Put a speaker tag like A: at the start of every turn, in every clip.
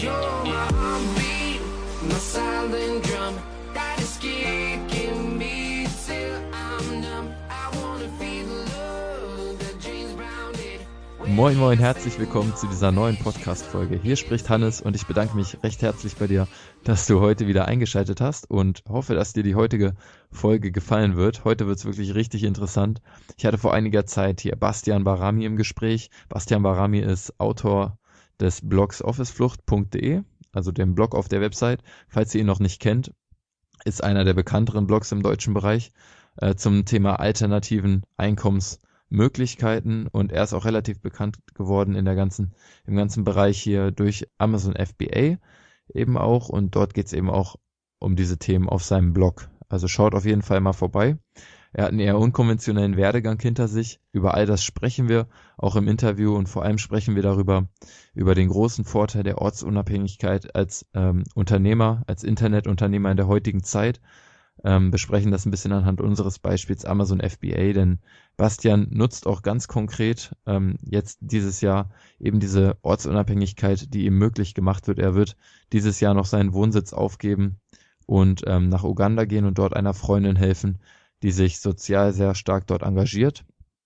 A: Moin moin, herzlich willkommen zu dieser neuen Podcast-Folge. Hier spricht Hannes und ich bedanke mich recht herzlich bei dir, dass du heute wieder eingeschaltet hast und hoffe, dass dir die heutige Folge gefallen wird. Heute wird es wirklich richtig interessant. Ich hatte vor einiger Zeit hier Bastian Barami im Gespräch. Bastian Barami ist Autor des Blogs officeflucht.de, also dem Blog auf der Website. Falls ihr ihn noch nicht kennt, ist einer der bekannteren Blogs im deutschen Bereich äh, zum Thema alternativen Einkommensmöglichkeiten und er ist auch relativ bekannt geworden in der ganzen, im ganzen Bereich hier durch Amazon FBA eben auch und dort geht es eben auch um diese Themen auf seinem Blog. Also schaut auf jeden Fall mal vorbei. Er hat einen eher unkonventionellen Werdegang hinter sich. Über all das sprechen wir auch im Interview und vor allem sprechen wir darüber, über den großen Vorteil der Ortsunabhängigkeit als ähm, Unternehmer, als Internetunternehmer in der heutigen Zeit. Ähm, besprechen das ein bisschen anhand unseres Beispiels Amazon FBA, denn Bastian nutzt auch ganz konkret ähm, jetzt dieses Jahr eben diese Ortsunabhängigkeit, die ihm möglich gemacht wird. Er wird dieses Jahr noch seinen Wohnsitz aufgeben und ähm, nach Uganda gehen und dort einer Freundin helfen, die sich sozial sehr stark dort engagiert.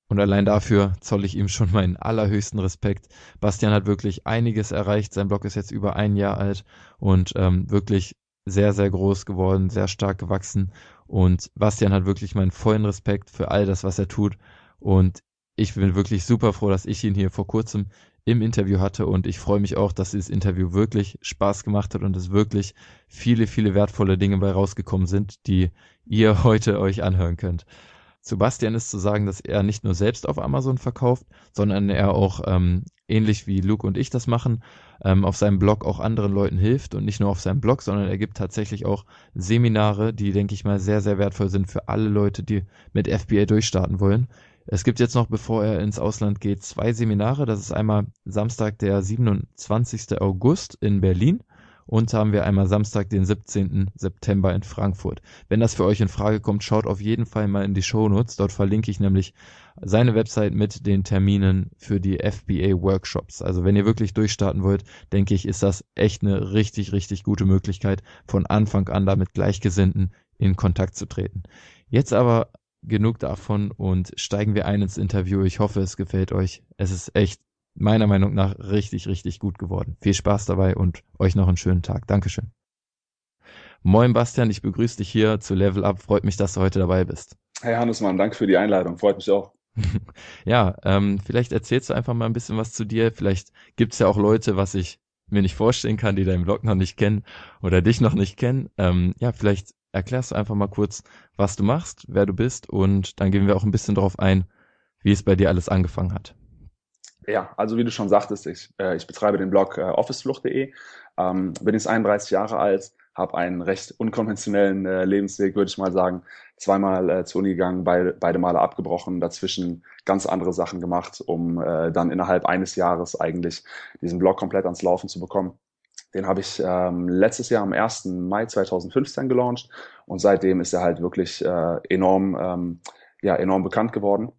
A: Und allein dafür zolle ich ihm schon meinen allerhöchsten Respekt. Bastian hat wirklich einiges erreicht. Sein Blog ist jetzt über ein Jahr alt und ähm, wirklich sehr, sehr groß geworden, sehr stark gewachsen. Und Bastian hat wirklich meinen vollen Respekt für all das, was er tut. Und ich bin wirklich super froh, dass ich ihn hier vor kurzem im Interview hatte und ich freue mich auch, dass dieses Interview wirklich Spaß gemacht hat und es wirklich viele, viele wertvolle Dinge bei rausgekommen sind, die ihr heute euch anhören könnt. Zu Bastian ist zu sagen, dass er nicht nur selbst auf Amazon verkauft, sondern er auch ähm, ähnlich wie Luke und ich das machen, ähm, auf seinem Blog auch anderen Leuten hilft und nicht nur auf seinem Blog, sondern er gibt tatsächlich auch Seminare, die, denke ich mal, sehr, sehr wertvoll sind für alle Leute, die mit FBA durchstarten wollen. Es gibt jetzt noch, bevor er ins Ausland geht, zwei Seminare. Das ist einmal Samstag, der 27. August in Berlin und haben wir einmal Samstag, den 17. September in Frankfurt. Wenn das für euch in Frage kommt, schaut auf jeden Fall mal in die Shownotes. Dort verlinke ich nämlich seine Website mit den Terminen für die FBA Workshops. Also wenn ihr wirklich durchstarten wollt, denke ich, ist das echt eine richtig, richtig gute Möglichkeit, von Anfang an da mit Gleichgesinnten in Kontakt zu treten. Jetzt aber genug davon und steigen wir ein ins Interview. Ich hoffe, es gefällt euch. Es ist echt meiner Meinung nach richtig, richtig gut geworden. Viel Spaß dabei und euch noch einen schönen Tag. Dankeschön. Moin Bastian, ich begrüße dich hier zu Level Up. Freut mich, dass du heute dabei bist.
B: Hey Hannesmann, danke für die Einladung. Freut mich auch.
A: ja, ähm, vielleicht erzählst du einfach mal ein bisschen was zu dir. Vielleicht gibt's ja auch Leute, was ich mir nicht vorstellen kann, die deinen Blog noch nicht kennen oder dich noch nicht kennen. Ähm, ja, vielleicht erklärst du einfach mal kurz, was du machst, wer du bist und dann gehen wir auch ein bisschen darauf ein, wie es bei dir alles angefangen hat.
B: Ja, also wie du schon sagtest, ich, äh, ich betreibe den Blog äh, officeflucht.de, ähm, bin jetzt 31 Jahre alt, habe einen recht unkonventionellen äh, Lebensweg, würde ich mal sagen. Zweimal äh, zur Uni gegangen, beide, beide Male abgebrochen, dazwischen ganz andere Sachen gemacht, um äh, dann innerhalb eines Jahres eigentlich diesen Blog komplett ans Laufen zu bekommen. Den habe ich ähm, letztes Jahr am 1. Mai 2015 gelauncht und seitdem ist er halt wirklich äh, enorm, ähm, ja, enorm bekannt geworden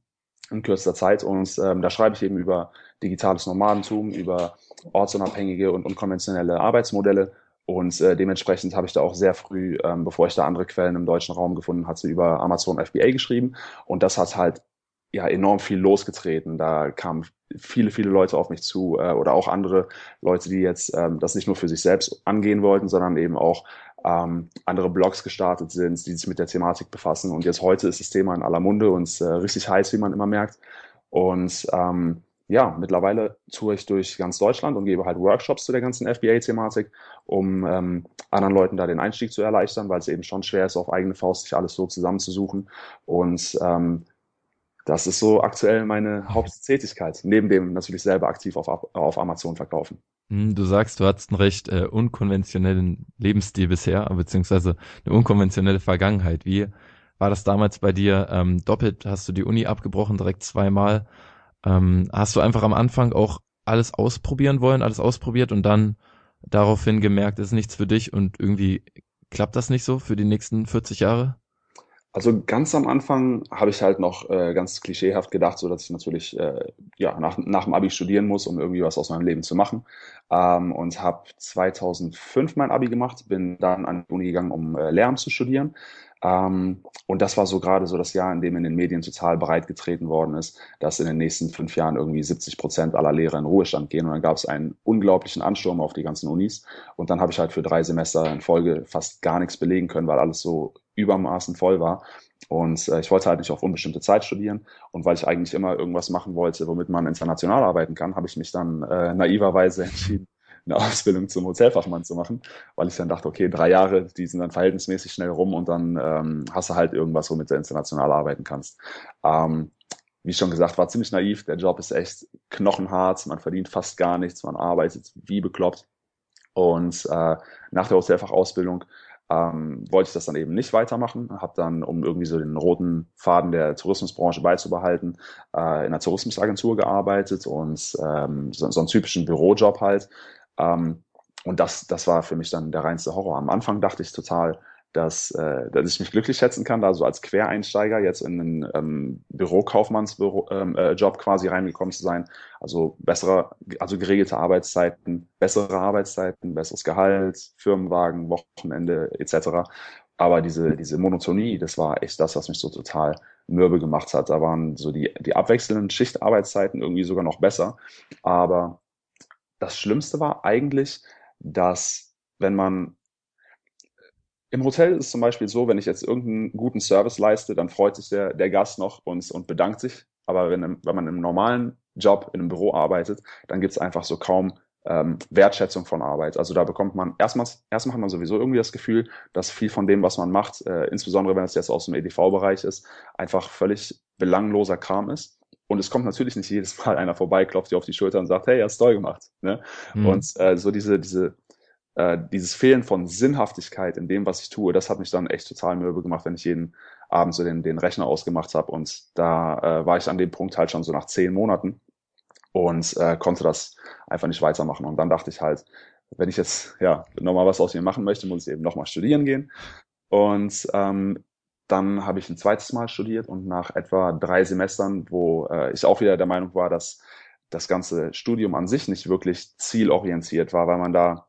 B: in kürzester Zeit. Und ähm, da schreibe ich eben über digitales Nomadentum, über ortsunabhängige und unkonventionelle Arbeitsmodelle. Und äh, dementsprechend habe ich da auch sehr früh, ähm, bevor ich da andere Quellen im deutschen Raum gefunden hatte, über Amazon FBA geschrieben. Und das hat halt ja enorm viel losgetreten. Da kamen viele, viele Leute auf mich zu äh, oder auch andere Leute, die jetzt ähm, das nicht nur für sich selbst angehen wollten, sondern eben auch ähm, andere Blogs gestartet sind, die sich mit der Thematik befassen. Und jetzt heute ist das Thema in aller Munde und äh, richtig heiß, wie man immer merkt. Und ähm, ja, mittlerweile toure ich durch ganz Deutschland und gebe halt Workshops zu der ganzen FBA-Thematik, um ähm, anderen Leuten da den Einstieg zu erleichtern, weil es eben schon schwer ist, auf eigene Faust sich alles so zusammenzusuchen. Und ähm, das ist so aktuell meine Haupttätigkeit, neben dem natürlich selber aktiv auf, auf Amazon verkaufen.
A: Hm, du sagst, du hattest einen recht äh, unkonventionellen Lebensstil bisher, beziehungsweise eine unkonventionelle Vergangenheit. Wie war das damals bei dir? Ähm, doppelt hast du die Uni abgebrochen, direkt zweimal. Ähm, hast du einfach am Anfang auch alles ausprobieren wollen, alles ausprobiert und dann daraufhin gemerkt, es ist nichts für dich und irgendwie klappt das nicht so für die nächsten 40 Jahre?
B: Also ganz am Anfang habe ich halt noch äh, ganz klischeehaft gedacht, so dass ich natürlich äh, ja nach, nach dem Abi studieren muss, um irgendwie was aus meinem Leben zu machen. Ähm, und habe 2005 mein Abi gemacht, bin dann an die Uni gegangen, um äh, Lehramt zu studieren. Ähm, und das war so gerade so das Jahr, in dem in den Medien total bereitgetreten worden ist, dass in den nächsten fünf Jahren irgendwie 70 Prozent aller Lehrer in Ruhestand gehen. Und dann gab es einen unglaublichen Ansturm auf die ganzen Unis. Und dann habe ich halt für drei Semester in Folge fast gar nichts belegen können, weil alles so übermaßen voll war. Und äh, ich wollte halt nicht auf unbestimmte Zeit studieren. Und weil ich eigentlich immer irgendwas machen wollte, womit man international arbeiten kann, habe ich mich dann äh, naiverweise entschieden, eine Ausbildung zum Hotelfachmann zu machen, weil ich dann dachte, okay, drei Jahre, die sind dann verhältnismäßig schnell rum und dann ähm, hast du halt irgendwas, womit du international arbeiten kannst. Ähm, wie schon gesagt, war ziemlich naiv. Der Job ist echt knochenhart. Man verdient fast gar nichts. Man arbeitet wie bekloppt. Und äh, nach der Hotelfachausbildung ähm, wollte ich das dann eben nicht weitermachen, habe dann, um irgendwie so den roten Faden der Tourismusbranche beizubehalten, äh, in einer Tourismusagentur gearbeitet und ähm, so, so einen typischen Bürojob halt. Ähm, und das, das war für mich dann der reinste Horror. Am Anfang dachte ich total, dass, äh, dass ich mich glücklich schätzen kann, da so als Quereinsteiger jetzt in einen ähm, Bürokaufmannsjob ähm, äh, quasi reingekommen zu sein. Also bessere, also geregelte Arbeitszeiten, bessere Arbeitszeiten, besseres Gehalt, Firmenwagen, Wochenende etc. Aber diese, diese Monotonie, das war echt das, was mich so total mürbe gemacht hat. Da waren so die, die abwechselnden Schichtarbeitszeiten irgendwie sogar noch besser. Aber das Schlimmste war eigentlich, dass wenn man im Hotel ist es zum Beispiel so, wenn ich jetzt irgendeinen guten Service leiste, dann freut sich der, der Gast noch und, und bedankt sich. Aber wenn, wenn man im normalen Job in einem Büro arbeitet, dann gibt es einfach so kaum ähm, Wertschätzung von Arbeit. Also da bekommt man erstmal, erstmal hat man sowieso irgendwie das Gefühl, dass viel von dem, was man macht, äh, insbesondere wenn es jetzt aus dem EDV-Bereich ist, einfach völlig belangloser Kram ist. Und es kommt natürlich nicht jedes Mal einer vorbei, klopft dir auf die Schulter und sagt, hey, hast toll gemacht. Ne? Mhm. Und äh, so diese, diese äh, dieses Fehlen von Sinnhaftigkeit in dem, was ich tue, das hat mich dann echt total mürbe gemacht, wenn ich jeden Abend so den, den Rechner ausgemacht habe. Und da äh, war ich an dem Punkt halt schon so nach zehn Monaten und äh, konnte das einfach nicht weitermachen. Und dann dachte ich halt, wenn ich jetzt ja nochmal was aus mir machen möchte, muss ich eben nochmal studieren gehen. Und ähm, dann habe ich ein zweites Mal studiert und nach etwa drei Semestern, wo äh, ich auch wieder der Meinung war, dass das ganze Studium an sich nicht wirklich zielorientiert war, weil man da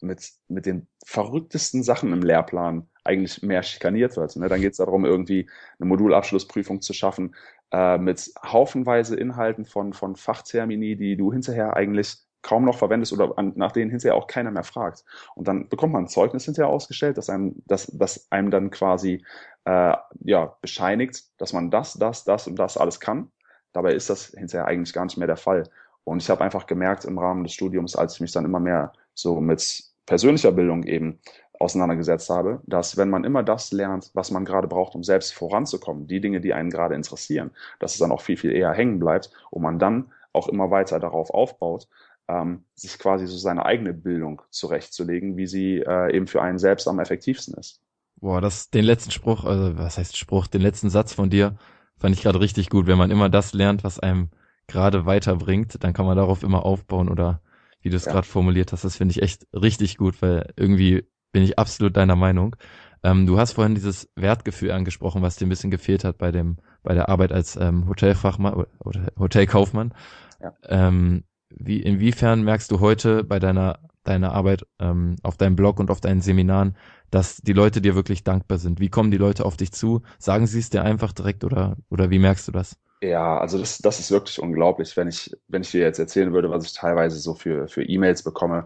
B: mit, mit den verrücktesten Sachen im Lehrplan eigentlich mehr schikaniert wird. Ne? Dann geht es darum, irgendwie eine Modulabschlussprüfung zu schaffen äh, mit haufenweise Inhalten von, von Fachtermini, die du hinterher eigentlich kaum noch verwendest oder an, nach denen hinterher auch keiner mehr fragt. Und dann bekommt man ein Zeugnis hinterher ausgestellt, das einem, das, das einem dann quasi äh, ja, bescheinigt, dass man das, das, das und das alles kann. Dabei ist das hinterher eigentlich gar nicht mehr der Fall. Und ich habe einfach gemerkt im Rahmen des Studiums, als ich mich dann immer mehr so mit persönlicher Bildung eben auseinandergesetzt habe, dass wenn man immer das lernt, was man gerade braucht, um selbst voranzukommen, die Dinge, die einen gerade interessieren, dass es dann auch viel, viel eher hängen bleibt und man dann auch immer weiter darauf aufbaut, ähm, sich quasi so seine eigene Bildung zurechtzulegen, wie sie äh, eben für einen selbst am effektivsten ist.
A: Boah, das, den letzten Spruch, also was heißt Spruch, den letzten Satz von dir fand ich gerade richtig gut. Wenn man immer das lernt, was einem gerade weiterbringt, dann kann man darauf immer aufbauen oder wie du es ja. gerade formuliert hast. Das finde ich echt richtig gut, weil irgendwie bin ich absolut deiner Meinung. Ähm, du hast vorhin dieses Wertgefühl angesprochen, was dir ein bisschen gefehlt hat bei dem, bei der Arbeit als ähm, Hotelfachmann oder Hotelkaufmann. Ja. Ähm, wie, inwiefern merkst du heute bei deiner, deiner Arbeit ähm, auf deinem Blog und auf deinen Seminaren, dass die Leute dir wirklich dankbar sind? Wie kommen die Leute auf dich zu? Sagen sie es dir einfach direkt oder, oder wie merkst du das?
B: Ja, also das, das ist wirklich unglaublich, wenn ich, wenn ich dir jetzt erzählen würde, was ich teilweise so für, für E-Mails bekomme.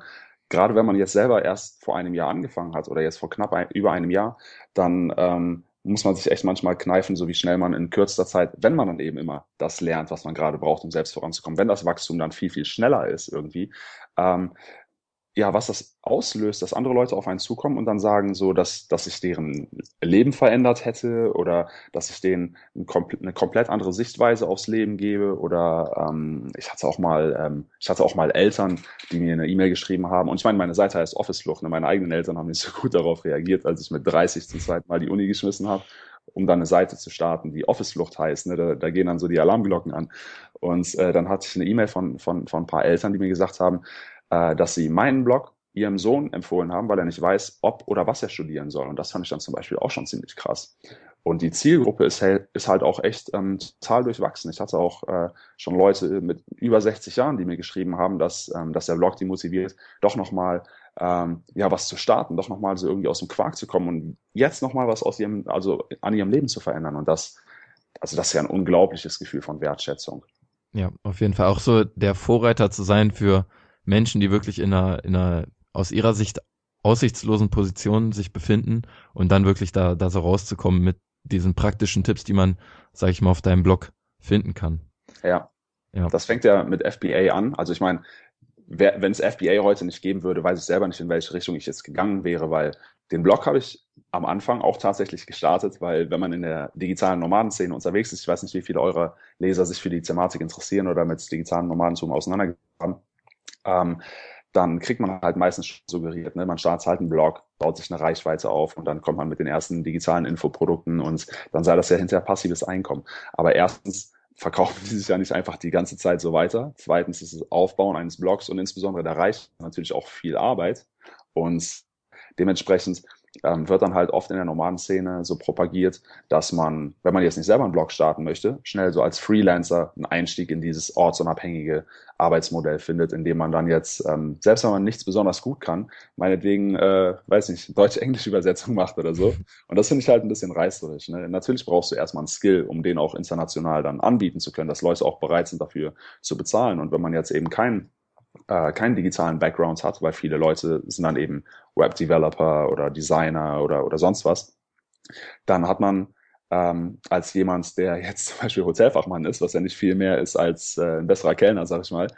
B: Gerade wenn man jetzt selber erst vor einem Jahr angefangen hat oder jetzt vor knapp ein, über einem Jahr, dann ähm, muss man sich echt manchmal kneifen, so wie schnell man in kürzester Zeit, wenn man dann eben immer das lernt, was man gerade braucht, um selbst voranzukommen, wenn das Wachstum dann viel, viel schneller ist irgendwie, ähm, ja, was das auslöst, dass andere Leute auf einen zukommen und dann sagen so, dass, dass sich deren Leben verändert hätte oder dass ich denen eine komplett andere Sichtweise aufs Leben gebe oder ähm, ich hatte auch mal, ähm, ich hatte auch mal Eltern, die mir eine E-Mail geschrieben haben und ich meine, meine Seite heißt Office-Flucht, ne? meine eigenen Eltern haben nicht so gut darauf reagiert, als ich mit 30 zum zweiten Mal die Uni geschmissen habe um dann eine Seite zu starten, die Office-Flucht heißt. Ne? Da, da, gehen dann so die Alarmglocken an. Und äh, dann hatte ich eine E-Mail von, von, von ein paar Eltern, die mir gesagt haben, äh, dass sie meinen Blog ihrem Sohn empfohlen haben, weil er nicht weiß, ob oder was er studieren soll. Und das fand ich dann zum Beispiel auch schon ziemlich krass. Und die Zielgruppe ist, ist halt auch echt ähm, total durchwachsen. Ich hatte auch äh, schon Leute mit über 60 Jahren, die mir geschrieben haben, dass, ähm, dass der Blog die motiviert, doch nochmal ähm, ja, was zu starten, doch nochmal so irgendwie aus dem Quark zu kommen und jetzt nochmal was aus ihrem, also an ihrem Leben zu verändern. Und das, also das ist ja ein unglaubliches Gefühl von Wertschätzung.
A: Ja, auf jeden Fall auch so der Vorreiter zu sein für Menschen, die wirklich in einer, in einer aus ihrer Sicht aussichtslosen Positionen sich befinden und dann wirklich da, da so rauszukommen mit diesen praktischen Tipps, die man, sag ich mal, auf deinem Blog finden kann.
B: Ja. ja. Das fängt ja mit FBA an. Also ich meine, wenn es FBA heute nicht geben würde, weiß ich selber nicht, in welche Richtung ich jetzt gegangen wäre, weil den Blog habe ich am Anfang auch tatsächlich gestartet, weil wenn man in der digitalen Nomadenszene unterwegs ist, ich weiß nicht, wie viele eurer Leser sich für die Thematik interessieren oder mit digitalen Nomadentum auseinandergegangen haben, ähm, dann kriegt man halt meistens suggeriert, ne? man startet halt einen Blog, baut sich eine Reichweite auf und dann kommt man mit den ersten digitalen Infoprodukten und dann sei das ja hinterher passives Einkommen. Aber erstens verkaufen die sich ja nicht einfach die ganze Zeit so weiter. Zweitens ist es Aufbauen eines Blogs und insbesondere der Reichweite natürlich auch viel Arbeit und dementsprechend ähm, wird dann halt oft in der normalen Szene so propagiert, dass man, wenn man jetzt nicht selber einen Blog starten möchte, schnell so als Freelancer einen Einstieg in dieses ortsunabhängige Arbeitsmodell findet, in dem man dann jetzt, ähm, selbst wenn man nichts besonders gut kann, meinetwegen, äh, weiß nicht, deutsch-englische Übersetzung macht oder so. Und das finde ich halt ein bisschen reißerisch. Ne? Natürlich brauchst du erstmal einen Skill, um den auch international dann anbieten zu können, dass Leute auch bereit sind, dafür zu bezahlen. Und wenn man jetzt eben keinen äh, keinen digitalen Background hat, weil viele Leute sind dann eben Web-Developer oder Designer oder, oder sonst was, dann hat man ähm, als jemand, der jetzt zum Beispiel Hotelfachmann ist, was ja nicht viel mehr ist als äh, ein besserer Kellner, sag ich mal,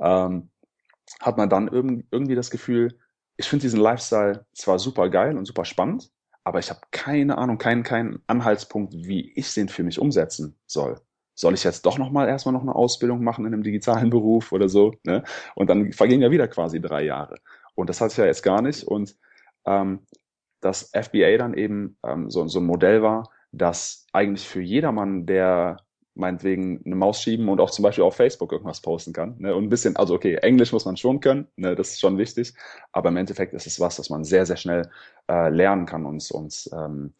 B: ähm, hat man dann irg irgendwie das Gefühl, ich finde diesen Lifestyle zwar super geil und super spannend, aber ich habe keine Ahnung, keinen, keinen Anhaltspunkt, wie ich den für mich umsetzen soll soll ich jetzt doch nochmal erstmal noch eine Ausbildung machen in einem digitalen Beruf oder so? Ne? Und dann vergehen ja wieder quasi drei Jahre. Und das hatte ich ja jetzt gar nicht. Und ähm, dass FBA dann eben ähm, so, so ein Modell war, das eigentlich für jedermann, der meinetwegen eine Maus schieben und auch zum Beispiel auf Facebook irgendwas posten kann. Ne? Und ein bisschen, also okay, Englisch muss man schon können, ne? das ist schon wichtig, aber im Endeffekt ist es was, das man sehr, sehr schnell äh, lernen kann und, und ähm,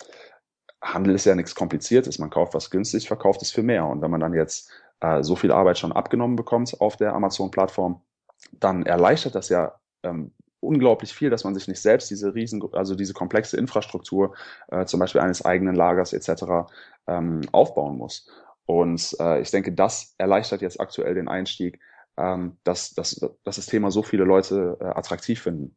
B: Handel ist ja nichts Kompliziertes. Man kauft was günstig, verkauft es für mehr. Und wenn man dann jetzt äh, so viel Arbeit schon abgenommen bekommt auf der Amazon-Plattform, dann erleichtert das ja ähm, unglaublich viel, dass man sich nicht selbst diese riesen, also diese komplexe Infrastruktur, äh, zum Beispiel eines eigenen Lagers etc. Ähm, aufbauen muss. Und äh, ich denke, das erleichtert jetzt aktuell den Einstieg, ähm, dass, dass, dass das Thema so viele Leute äh, attraktiv finden.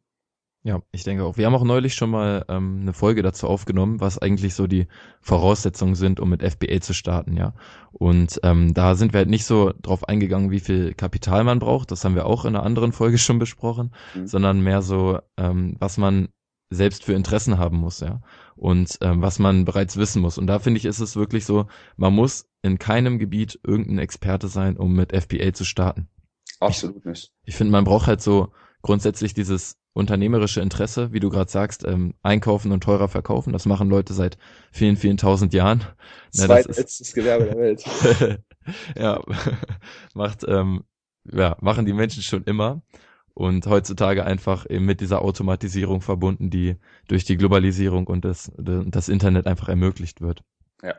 A: Ja, ich denke auch. Wir haben auch neulich schon mal ähm, eine Folge dazu aufgenommen, was eigentlich so die Voraussetzungen sind, um mit FBA zu starten, ja. Und ähm, da sind wir halt nicht so drauf eingegangen, wie viel Kapital man braucht. Das haben wir auch in einer anderen Folge schon besprochen, mhm. sondern mehr so, ähm, was man selbst für Interessen haben muss, ja. Und ähm, was man bereits wissen muss. Und da finde ich, ist es wirklich so, man muss in keinem Gebiet irgendein Experte sein, um mit FBA zu starten.
B: Absolut nicht.
A: Ich, ich finde, man braucht halt so grundsätzlich dieses unternehmerische Interesse, wie du gerade sagst, ähm, einkaufen und teurer verkaufen. Das machen Leute seit vielen, vielen tausend Jahren.
B: Zweitletztes Gewerbe der Welt.
A: ja, macht, ähm, ja, machen die Menschen schon immer und heutzutage einfach eben mit dieser Automatisierung verbunden, die durch die Globalisierung und das, das Internet einfach ermöglicht wird.
B: Ja.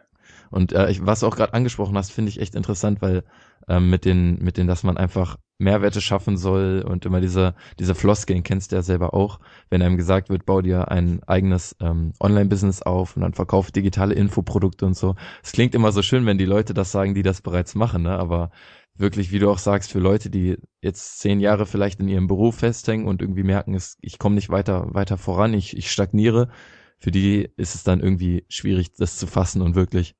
A: Und äh, ich, was du auch gerade angesprochen hast, finde ich echt interessant, weil ähm, mit den, mit den, dass man einfach Mehrwerte schaffen soll und immer diese, diese Floskeln kennst du ja selber auch, wenn einem gesagt wird, bau dir ein eigenes ähm, Online-Business auf und dann verkauf digitale Infoprodukte und so. Es klingt immer so schön, wenn die Leute das sagen, die das bereits machen, ne? aber wirklich, wie du auch sagst, für Leute, die jetzt zehn Jahre vielleicht in ihrem Beruf festhängen und irgendwie merken, es, ich komme nicht weiter, weiter voran, ich, ich stagniere, für die ist es dann irgendwie schwierig, das zu fassen und wirklich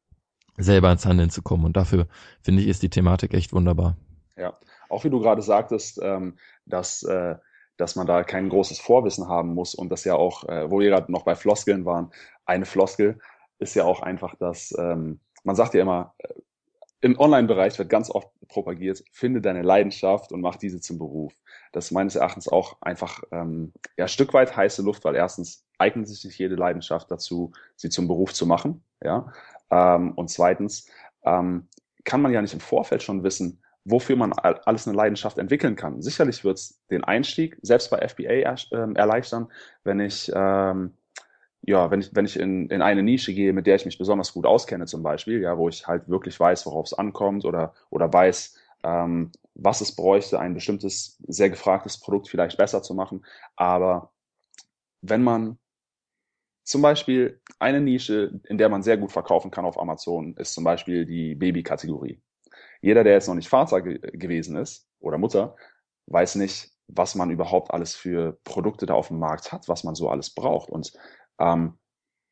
A: selber ins Handeln zu kommen. Und dafür finde ich, ist die Thematik echt wunderbar.
B: Ja, auch wie du gerade sagtest, ähm, dass, äh, dass man da kein großes Vorwissen haben muss und das ja auch, äh, wo wir gerade noch bei Floskeln waren, eine Floskel ist ja auch einfach, dass ähm, man sagt ja immer, äh, im Online-Bereich wird ganz oft propagiert, finde deine Leidenschaft und mach diese zum Beruf. Das ist meines Erachtens auch einfach ähm, ja, ein Stück weit heiße Luft, weil erstens eignet sich nicht jede Leidenschaft dazu, sie zum Beruf zu machen. Ja? Ähm, und zweitens ähm, kann man ja nicht im Vorfeld schon wissen, wofür man alles eine Leidenschaft entwickeln kann. Sicherlich wird es den Einstieg selbst bei FBA er, äh, erleichtern, wenn ich ähm, ja, wenn ich, wenn ich in, in eine Nische gehe, mit der ich mich besonders gut auskenne, zum Beispiel, ja, wo ich halt wirklich weiß, worauf es ankommt oder, oder weiß, ähm, was es bräuchte, ein bestimmtes, sehr gefragtes Produkt vielleicht besser zu machen. Aber wenn man zum Beispiel eine Nische, in der man sehr gut verkaufen kann auf Amazon, ist zum Beispiel die Baby-Kategorie. Jeder, der jetzt noch nicht Vater ge gewesen ist oder Mutter, weiß nicht, was man überhaupt alles für Produkte da auf dem Markt hat, was man so alles braucht. Und ähm,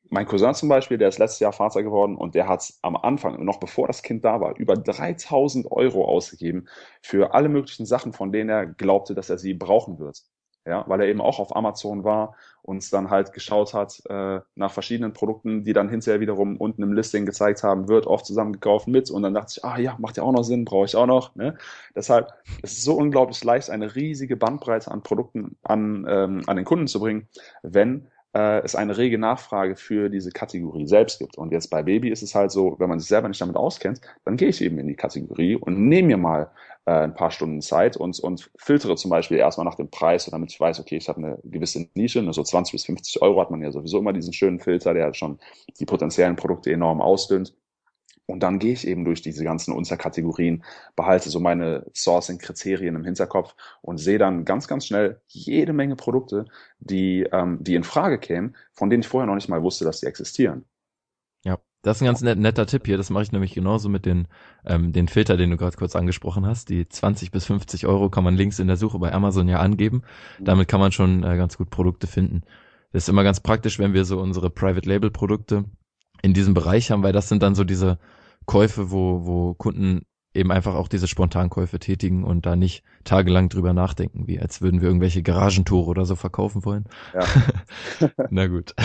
B: mein Cousin zum Beispiel, der ist letztes Jahr Vater geworden und der hat am Anfang, noch bevor das Kind da war, über 3000 Euro ausgegeben für alle möglichen Sachen, von denen er glaubte, dass er sie brauchen wird. Ja, weil er eben auch auf Amazon war und dann halt geschaut hat äh, nach verschiedenen Produkten, die dann hinterher wiederum unten im Listing gezeigt haben, wird oft zusammengekauft mit und dann dachte ich, ah ja, macht ja auch noch Sinn, brauche ich auch noch. Ne? Deshalb es ist es so unglaublich leicht, eine riesige Bandbreite an Produkten an, ähm, an den Kunden zu bringen, wenn äh, es eine rege Nachfrage für diese Kategorie selbst gibt. Und jetzt bei Baby ist es halt so, wenn man sich selber nicht damit auskennt, dann gehe ich eben in die Kategorie und nehme mir mal äh, ein paar Stunden Zeit und, und filtere zum Beispiel erstmal nach dem Preis, damit ich weiß, okay, ich habe eine gewisse Nische, nur so 20 bis 50 Euro hat man ja sowieso immer diesen schönen Filter, der schon die potenziellen Produkte enorm ausdünnt. Und dann gehe ich eben durch diese ganzen Unterkategorien, behalte so meine Sourcing-Kriterien im Hinterkopf und sehe dann ganz, ganz schnell jede Menge Produkte, die, ähm, die in Frage kämen, von denen ich vorher noch nicht mal wusste, dass sie existieren.
A: Ja, das ist ein ganz net, netter Tipp hier. Das mache ich nämlich genauso mit den, ähm, den Filter, den du gerade kurz angesprochen hast. Die 20 bis 50 Euro kann man links in der Suche bei Amazon ja angeben. Mhm. Damit kann man schon äh, ganz gut Produkte finden. Das ist immer ganz praktisch, wenn wir so unsere Private Label Produkte in diesem Bereich haben, weil das sind dann so diese Käufe, wo, wo Kunden eben einfach auch diese Spontankäufe tätigen und da nicht tagelang drüber nachdenken, wie als würden wir irgendwelche Garagentore oder so verkaufen wollen. Ja. Na gut.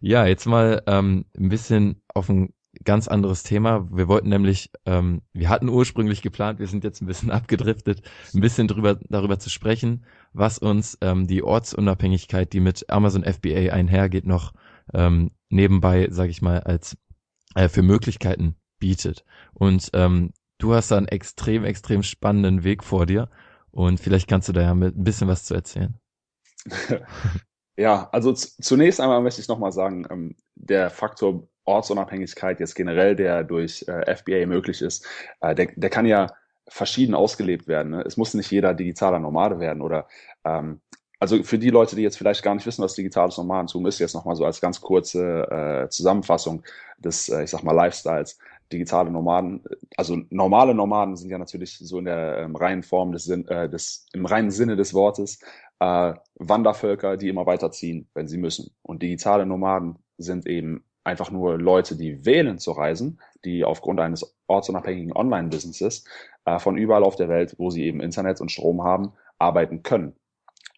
A: ja, jetzt mal ähm, ein bisschen auf ein ganz anderes Thema. Wir wollten nämlich, ähm, wir hatten ursprünglich geplant, wir sind jetzt ein bisschen abgedriftet, ein bisschen drüber, darüber zu sprechen, was uns ähm, die Ortsunabhängigkeit, die mit Amazon FBA einhergeht, noch ähm, nebenbei, sage ich mal, als äh, für Möglichkeiten bietet. Und ähm, du hast da einen extrem, extrem spannenden Weg vor dir. Und vielleicht kannst du da ja mit ein bisschen was zu erzählen.
B: Ja, also zunächst einmal möchte ich nochmal sagen, ähm, der Faktor Ortsunabhängigkeit jetzt generell, der durch äh, FBA möglich ist, äh, der, der kann ja verschieden ausgelebt werden. Ne? Es muss nicht jeder digitaler Nomade werden oder ähm, also für die Leute, die jetzt vielleicht gar nicht wissen, was digitales Nomadentum ist, jetzt nochmal so als ganz kurze äh, Zusammenfassung des, äh, ich sag mal, Lifestyles digitale Nomaden, also normale Nomaden sind ja natürlich so in der ähm, reinen Form des, äh, des im reinen Sinne des Wortes äh, Wandervölker, die immer weiterziehen, wenn sie müssen. Und digitale Nomaden sind eben einfach nur Leute, die wählen zu reisen, die aufgrund eines ortsunabhängigen Online-Businesses äh, von überall auf der Welt, wo sie eben Internet und Strom haben, arbeiten können.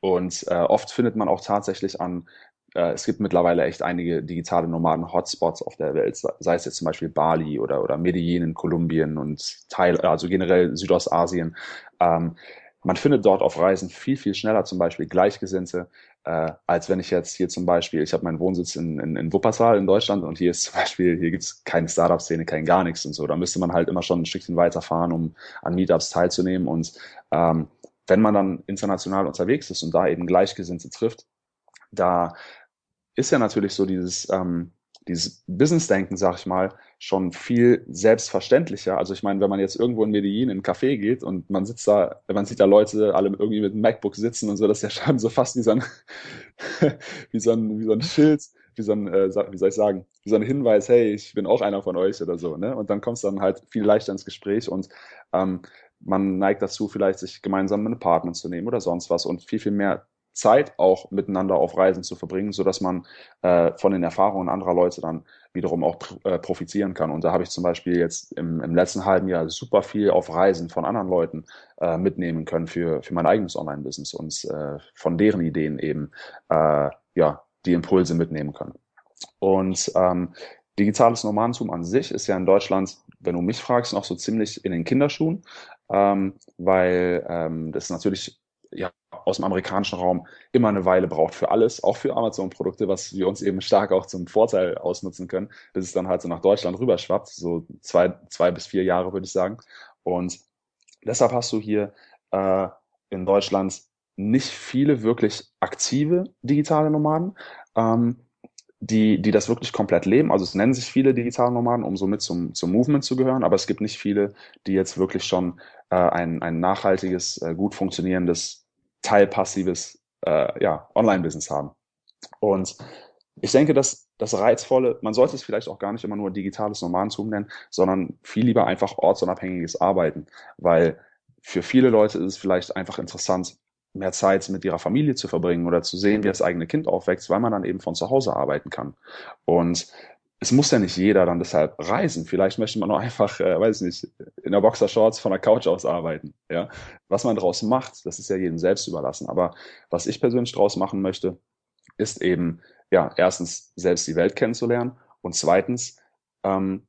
B: Und äh, oft findet man auch tatsächlich an äh, es gibt mittlerweile echt einige digitale Nomaden-Hotspots auf der Welt, sei es jetzt zum Beispiel Bali oder, oder Medellin in Kolumbien und Teil, also generell Südostasien. Ähm, man findet dort auf Reisen viel, viel schneller zum Beispiel Gleichgesinnte, äh, als wenn ich jetzt hier zum Beispiel, ich habe meinen Wohnsitz in, in, in Wuppertal in Deutschland und hier ist zum Beispiel, hier gibt es keine Startup-Szene, kein gar nichts und so. Da müsste man halt immer schon ein Stückchen weiterfahren, um an Meetups teilzunehmen. Und ähm, wenn man dann international unterwegs ist und da eben Gleichgesinnte trifft, da ist ja natürlich so dieses, ähm, dieses Business-Denken, sag ich mal, schon viel selbstverständlicher. Also ich meine, wenn man jetzt irgendwo in Medellin in ein Café geht und man sitzt da, man sieht da Leute alle irgendwie mit einem MacBook sitzen und so, das ist ja schon so fast wie so ein, wie so ein, wie so ein Schild, wie so ein, äh, wie soll ich sagen, wie so ein Hinweis, hey, ich bin auch einer von euch oder so, ne? Und dann kommst du dann halt viel leichter ins Gespräch und ähm, man neigt dazu, vielleicht sich gemeinsam ein Apartment zu nehmen oder sonst was und viel, viel mehr Zeit auch miteinander auf Reisen zu verbringen, so dass man äh, von den Erfahrungen anderer Leute dann wiederum auch äh, profitieren kann. Und da habe ich zum Beispiel jetzt im, im letzten halben Jahr super viel auf Reisen von anderen Leuten äh, mitnehmen können für, für mein eigenes Online-Business und äh, von deren Ideen eben äh, ja die Impulse mitnehmen können. Und ähm, digitales Nomadentum an sich ist ja in Deutschland, wenn du mich fragst, noch so ziemlich in den Kinderschuhen, ähm, weil ähm, das natürlich ja, aus dem amerikanischen Raum immer eine Weile braucht für alles, auch für Amazon-Produkte, was wir uns eben stark auch zum Vorteil ausnutzen können, bis es dann halt so nach Deutschland rüberschwappt, so zwei, zwei bis vier Jahre würde ich sagen. Und deshalb hast du hier äh, in Deutschland nicht viele wirklich aktive digitale Nomaden, ähm, die, die das wirklich komplett leben. Also es nennen sich viele digitale Nomaden, um somit zum, zum Movement zu gehören, aber es gibt nicht viele, die jetzt wirklich schon äh, ein, ein nachhaltiges, äh, gut funktionierendes, teilpassives äh, ja, Online-Business haben. Und ich denke, dass das Reizvolle, man sollte es vielleicht auch gar nicht immer nur digitales Nomadentum nennen, sondern viel lieber einfach ortsunabhängiges Arbeiten, weil für viele Leute ist es vielleicht einfach interessant, mehr Zeit mit ihrer Familie zu verbringen oder zu sehen, wie das eigene Kind aufwächst, weil man dann eben von zu Hause arbeiten kann. Und es muss ja nicht jeder dann deshalb reisen. Vielleicht möchte man nur einfach, äh, weiß nicht, in der Boxershorts von der Couch aus arbeiten. Ja? Was man daraus macht, das ist ja jedem selbst überlassen. Aber was ich persönlich daraus machen möchte, ist eben, ja, erstens selbst die Welt kennenzulernen und zweitens ähm,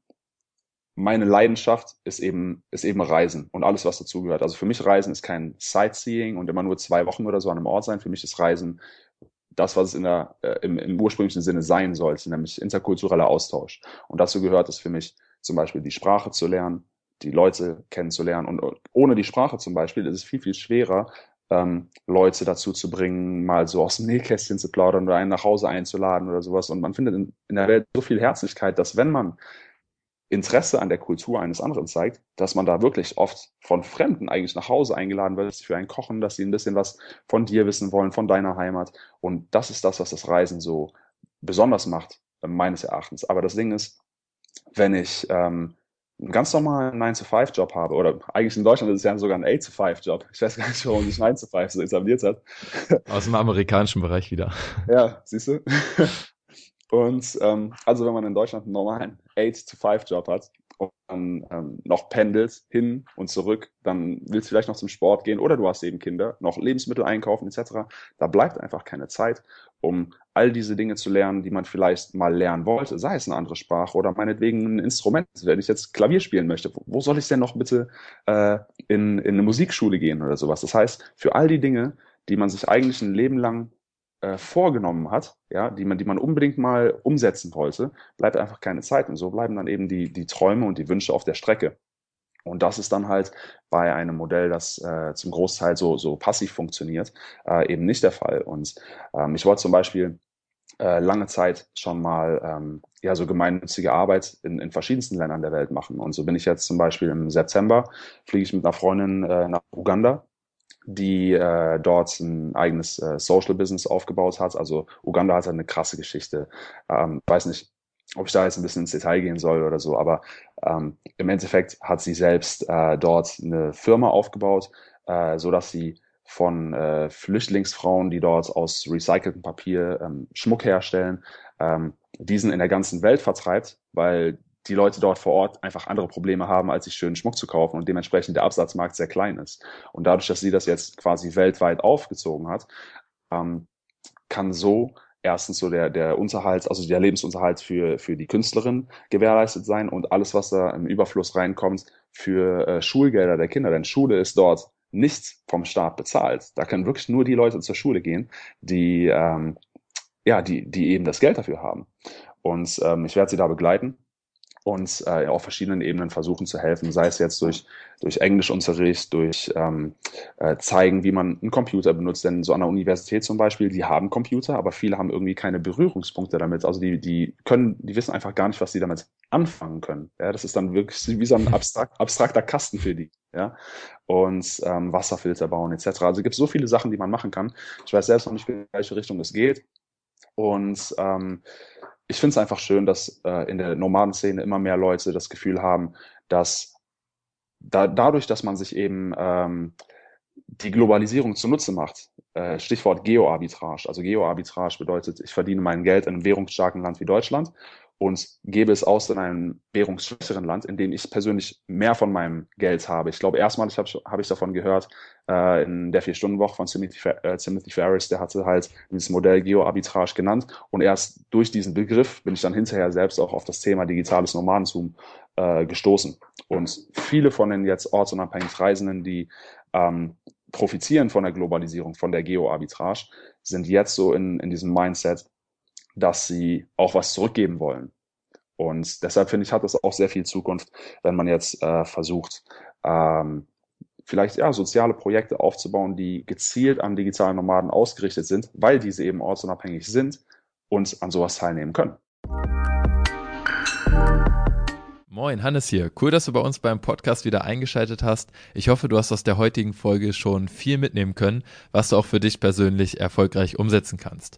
B: meine Leidenschaft ist eben, ist eben Reisen und alles, was dazugehört. Also für mich Reisen ist kein Sightseeing und immer nur zwei Wochen oder so an einem Ort sein. Für mich ist Reisen das, was es in der, äh, im, im ursprünglichen Sinne sein sollte, nämlich interkultureller Austausch. Und dazu gehört es für mich zum Beispiel die Sprache zu lernen, die Leute kennenzulernen. Und ohne die Sprache zum Beispiel ist es viel, viel schwerer, ähm, Leute dazu zu bringen, mal so aus dem Nähkästchen zu plaudern oder einen nach Hause einzuladen oder sowas. Und man findet in, in der Welt so viel Herzlichkeit, dass wenn man Interesse an der Kultur eines anderen zeigt, dass man da wirklich oft von Fremden eigentlich nach Hause eingeladen wird für ein Kochen, dass sie ein bisschen was von dir wissen wollen, von deiner Heimat. Und das ist das, was das Reisen so besonders macht, äh, meines Erachtens. Aber das Ding ist, wenn ich ähm, einen ganz normalen 9-to-5-Job habe, oder eigentlich in Deutschland ist es ja sogar ein 8-to-5-Job. Ich weiß gar nicht, warum sich 9-to-5 so etabliert hat.
A: Aus dem amerikanischen Bereich wieder.
B: Ja, siehst du? Und ähm, also wenn man in Deutschland einen normalen 8-to-5-Job hat und dann ähm, noch pendelt hin und zurück, dann willst du vielleicht noch zum Sport gehen oder du hast eben Kinder, noch Lebensmittel einkaufen etc. Da bleibt einfach keine Zeit, um all diese Dinge zu lernen, die man vielleicht mal lernen wollte, sei es eine andere Sprache oder meinetwegen ein Instrument. Wenn ich jetzt Klavier spielen möchte, wo soll ich denn noch bitte äh, in, in eine Musikschule gehen oder sowas? Das heißt, für all die Dinge, die man sich eigentlich ein Leben lang äh, vorgenommen hat, ja, die man, die man unbedingt mal umsetzen wollte, bleibt einfach keine Zeit. Und so bleiben dann eben die, die Träume und die Wünsche auf der Strecke. Und das ist dann halt bei einem Modell, das äh, zum Großteil so, so passiv funktioniert, äh, eben nicht der Fall. Und ähm, ich wollte zum Beispiel äh, lange Zeit schon mal ähm, ja so gemeinnützige Arbeit in, in verschiedensten Ländern der Welt machen. Und so bin ich jetzt zum Beispiel im September, fliege ich mit einer Freundin äh, nach Uganda die äh, dort ein eigenes äh, Social Business aufgebaut hat. Also Uganda hat eine krasse Geschichte. Ähm, weiß nicht, ob ich da jetzt ein bisschen ins Detail gehen soll oder so, aber ähm, im Endeffekt hat sie selbst äh, dort eine Firma aufgebaut, äh, so dass sie von äh, Flüchtlingsfrauen, die dort aus recyceltem Papier ähm, Schmuck herstellen, ähm, diesen in der ganzen Welt vertreibt, weil die Leute dort vor Ort einfach andere Probleme haben, als sich schönen Schmuck zu kaufen und dementsprechend der Absatzmarkt sehr klein ist. Und dadurch, dass sie das jetzt quasi weltweit aufgezogen hat, ähm, kann so erstens so der, der Unterhalt, also der Lebensunterhalt für, für die Künstlerin gewährleistet sein und alles, was da im Überfluss reinkommt, für äh, Schulgelder der Kinder. Denn Schule ist dort nicht vom Staat bezahlt. Da können wirklich nur die Leute zur Schule gehen, die, ähm, ja, die, die eben das Geld dafür haben. Und ähm, ich werde sie da begleiten und äh, auf verschiedenen Ebenen versuchen zu helfen, sei es jetzt durch, durch Englischunterricht, durch ähm, äh, zeigen, wie man einen Computer benutzt. Denn so an der Universität zum Beispiel, die haben Computer, aber viele haben irgendwie keine Berührungspunkte damit. Also die, die können, die wissen einfach gar nicht, was sie damit anfangen können. Ja, das ist dann wirklich wie so ein abstrakt, abstrakter Kasten für die. Ja, und ähm, Wasserfilter bauen etc. Also es gibt so viele Sachen, die man machen kann. Ich weiß selbst noch nicht, in welche Richtung es geht. Und ähm, ich finde es einfach schön, dass äh, in der Nomadenszene immer mehr Leute das Gefühl haben, dass da, dadurch, dass man sich eben ähm, die Globalisierung zunutze macht, äh, Stichwort Geoarbitrage. Also Geoarbitrage bedeutet, ich verdiene mein Geld in einem währungsstarken Land wie Deutschland und gebe es aus in einem währungsschwächeren Land, in dem ich persönlich mehr von meinem Geld habe. Ich glaube, erstmalig habe hab ich davon gehört, äh, in der Vier-Stunden-Woche von Timothy, äh, Timothy Ferris, der hatte halt dieses Modell Geo-Arbitrage genannt. Und erst durch diesen Begriff bin ich dann hinterher selbst auch auf das Thema digitales Nomadentum äh, gestoßen. Und viele von den jetzt ortsunabhängig Reisenden, die ähm, profitieren von der Globalisierung, von der Geo-Arbitrage, sind jetzt so in, in diesem Mindset, dass sie auch was zurückgeben wollen. Und deshalb finde ich, hat es auch sehr viel Zukunft, wenn man jetzt äh, versucht, ähm, vielleicht ja, soziale Projekte aufzubauen, die gezielt an digitalen Nomaden ausgerichtet sind, weil diese eben ortsunabhängig sind und an sowas teilnehmen können.
A: Moin, Hannes hier. Cool, dass du bei uns beim Podcast wieder eingeschaltet hast. Ich hoffe, du hast aus der heutigen Folge schon viel mitnehmen können, was du auch für dich persönlich erfolgreich umsetzen kannst.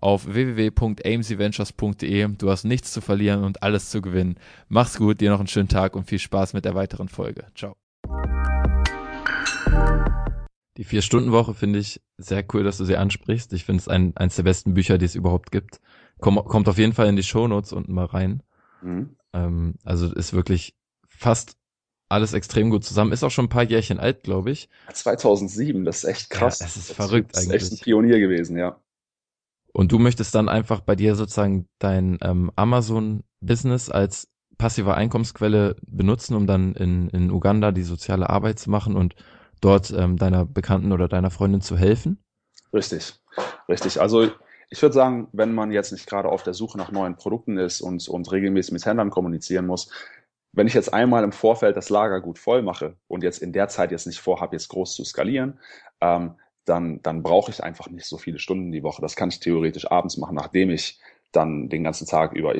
A: auf www.amcventures.de. Du hast nichts zu verlieren und alles zu gewinnen. Mach's gut, dir noch einen schönen Tag und viel Spaß mit der weiteren Folge. Ciao. Die Vier-Stunden-Woche finde ich sehr cool, dass du sie ansprichst. Ich finde es ein, eines der besten Bücher, die es überhaupt gibt. Komm, kommt auf jeden Fall in die Shownotes unten mal rein. Mhm. Ähm, also ist wirklich fast alles extrem gut zusammen. Ist auch schon ein paar Jährchen alt, glaube ich.
B: 2007, das ist echt krass.
A: Ja, es ist das verrückt
B: ist
A: eigentlich.
B: echt ein Pionier gewesen, ja.
A: Und du möchtest dann einfach bei dir sozusagen dein ähm, Amazon-Business als passive Einkommensquelle benutzen, um dann in, in Uganda die soziale Arbeit zu machen und dort ähm, deiner Bekannten oder deiner Freundin zu helfen?
B: Richtig, richtig. Also ich würde sagen, wenn man jetzt nicht gerade auf der Suche nach neuen Produkten ist und, und regelmäßig mit Händlern kommunizieren muss, wenn ich jetzt einmal im Vorfeld das Lager gut voll mache und jetzt in der Zeit jetzt nicht vorhabe, jetzt groß zu skalieren, ähm, dann, dann brauche ich einfach nicht so viele Stunden die Woche. Das kann ich theoretisch abends machen, nachdem ich dann den ganzen Tag über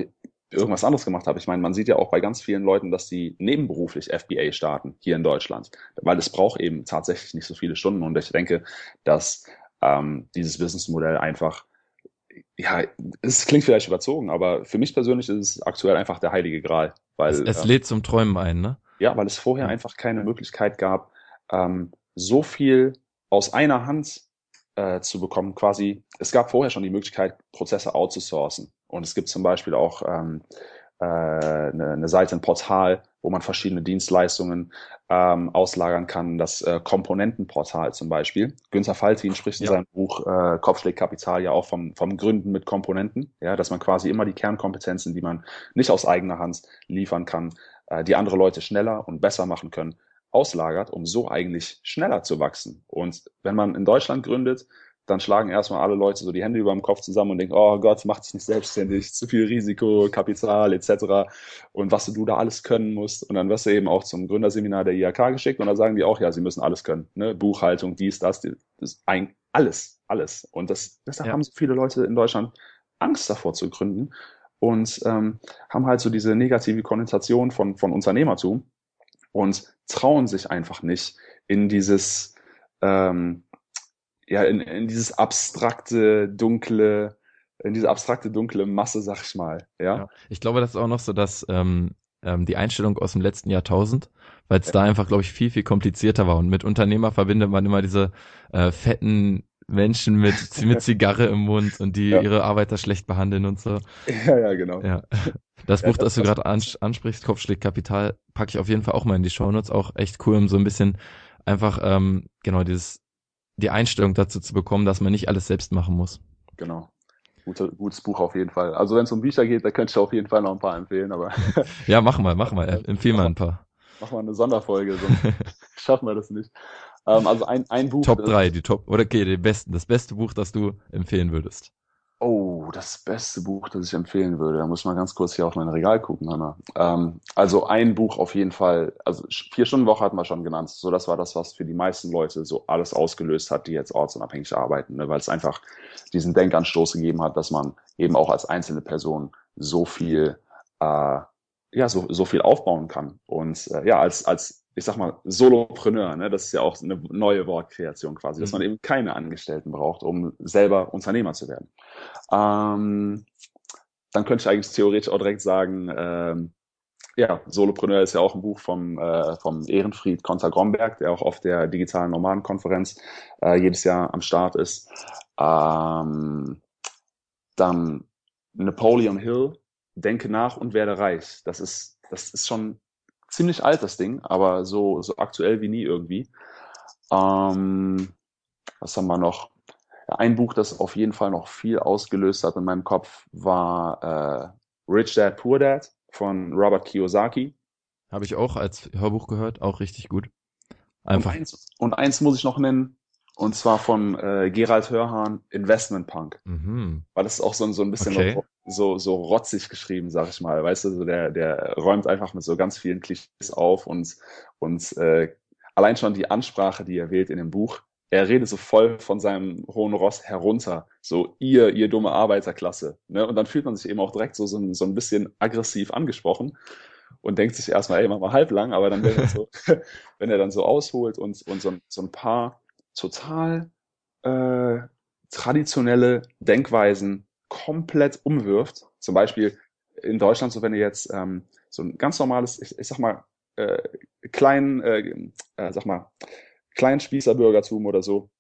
B: irgendwas anderes gemacht habe. Ich meine, man sieht ja auch bei ganz vielen Leuten, dass sie nebenberuflich FBA starten hier in Deutschland, weil es braucht eben tatsächlich nicht so viele Stunden. Und ich denke, dass ähm, dieses Businessmodell einfach, ja, es klingt vielleicht überzogen, aber für mich persönlich ist es aktuell einfach der heilige Gral. Weil,
A: es, es ähm, lädt zum Träumen ein, ne?
B: Ja, weil es vorher einfach keine Möglichkeit gab, ähm, so viel aus einer Hand äh, zu bekommen. Quasi, es gab vorher schon die Möglichkeit, Prozesse outzusourcen. Und es gibt zum Beispiel auch ähm, äh, eine, eine Seite, ein Portal, wo man verschiedene Dienstleistungen ähm, auslagern kann. Das äh, Komponentenportal zum Beispiel. Günther Faltin spricht in
A: Ja.
B: seinem Buch äh, Kopfschlägkapital ja auch vom, vom Gründen mit Komponenten, ja, dass man quasi immer die Kernkompetenzen, die man nicht aus eigener Hand liefern kann, äh, die andere Leute schneller und besser machen können, auslagert, um so eigentlich schneller zu wachsen. Und wenn man in Deutschland gründet, dann schlagen erstmal alle Leute so die Hände über dem Kopf zusammen und denken, oh Gott, mach dich nicht selbstständig, zu viel Risiko, Kapital etc. Und was du da alles können musst. Und dann wirst du eben auch zum Gründerseminar der IHK geschickt und da sagen die auch, ja, sie müssen alles können. Ne? Buchhaltung, dies, das, das ein, alles, alles. Und das, deshalb
A: Ja.
B: haben so viele Leute in Deutschland Angst davor zu gründen und ähm, haben halt so diese negative Konnotation von, von Unternehmertum und trauen sich einfach nicht in dieses, ähm, ja, in, in dieses abstrakte, dunkle, in diese abstrakte, dunkle Masse, sag ich mal. Ja,
A: Ja. Ich glaube, das ist auch noch so, dass ähm, ähm, die Einstellung aus dem letzten Jahrtausend, weil es da einfach, glaube ich, viel, viel komplizierter war. Und mit Unternehmer verbindet man immer diese äh, fetten Menschen mit, mit Zigarre im Mund und die
B: Ja.
A: ihre Arbeiter schlecht behandeln und so.
B: ja, ja genau.
A: Ja. Das
B: Ja,
A: Buch,
B: das-
A: das du gerade ans ansprichst, Kopfschläg Kapital, packe ich auf jeden Fall auch mal in die Shownotes. Auch echt cool, um so ein bisschen einfach, ähm, genau, dieses, die Einstellung dazu zu bekommen, dass man nicht alles selbst machen muss.
B: genau. Gute, gutes Buch auf jeden Fall. Also wenn es um Bücher geht, da könnte ich auf jeden Fall noch ein paar empfehlen, aber
A: Ja, mach mal, mach mal. Empfehl mal ein paar.
B: mach mal eine Sonderfolge, sonst schaffen wir das nicht. Ähm, also ein, ein Buch.
A: Top
B: das-
A: 3, die Top, oder okay, die besten, das beste Buch, das du empfehlen würdest.
B: Oh, das beste Buch, das ich empfehlen würde. Da muss mal ganz kurz hier auf mein Regal gucken, Hanna. Ähm, also ein Buch auf jeden Fall. Also vier Stunden Woche hatten wir schon genannt. So, das war das, was für die meisten Leute so alles ausgelöst hat, die jetzt ortsunabhängig arbeiten, ne? weil es einfach diesen Denkanstoß gegeben hat, dass man eben auch als einzelne Person so viel, äh, ja, so, so viel aufbauen kann. Und äh, ja, als, als, ich sag mal, Solopreneur, ne? das ist ja auch eine neue Wortkreation quasi, dass
A: Mhm.
B: man eben keine Angestellten braucht, um selber Unternehmer zu werden. Ähm, dann könnte ich eigentlich theoretisch auch direkt sagen, ähm, ja, Solopreneur ist ja auch ein Buch vom, äh, vom Ehrenfried Konter Gromberg, der auch auf der digitalen Nomadenkonferenz äh, jedes Jahr am Start ist. Ähm, dann Napoleon Hill, Denke nach und werde reich. Das ist, das ist schon ziemlich alt, das Ding, aber so, so aktuell wie nie irgendwie. Ähm, was haben wir noch? Ein Buch, das auf jeden Fall noch viel ausgelöst hat in meinem Kopf, war äh, Rich Dad Poor Dad von Robert Kiyosaki.
A: Habe ich auch als Hörbuch gehört, auch richtig gut. Einfach.
B: Und eins, und eins muss ich noch nennen, und zwar von äh, Gerald Hörhan, Investment Punk.
A: Mhm.
B: Weil das ist auch so, so ein bisschen
A: Okay.
B: So, so rotzig geschrieben, sag ich mal. Weißt du, so der, der räumt einfach mit so ganz vielen Klischees auf und, und äh, allein schon die Ansprache, die er wählt in dem Buch, er redet so voll von seinem hohen Ross herunter. So, ihr, ihr dumme Arbeiterklasse. Ne? Und dann fühlt man sich eben auch direkt so, so, ein- so ein bisschen aggressiv angesprochen und denkt sich erstmal, ey, mach mal halblang, aber dann, wenn er so, wenn er dann so ausholt und, und so, ein- so ein paar total äh, traditionelle Denkweisen komplett umwirft. Zum Beispiel in Deutschland, so wenn du jetzt ähm, so ein ganz normales, ich, ich sag mal, äh, klein, äh, äh, sag mal, Kleinspießerbürgertum oder so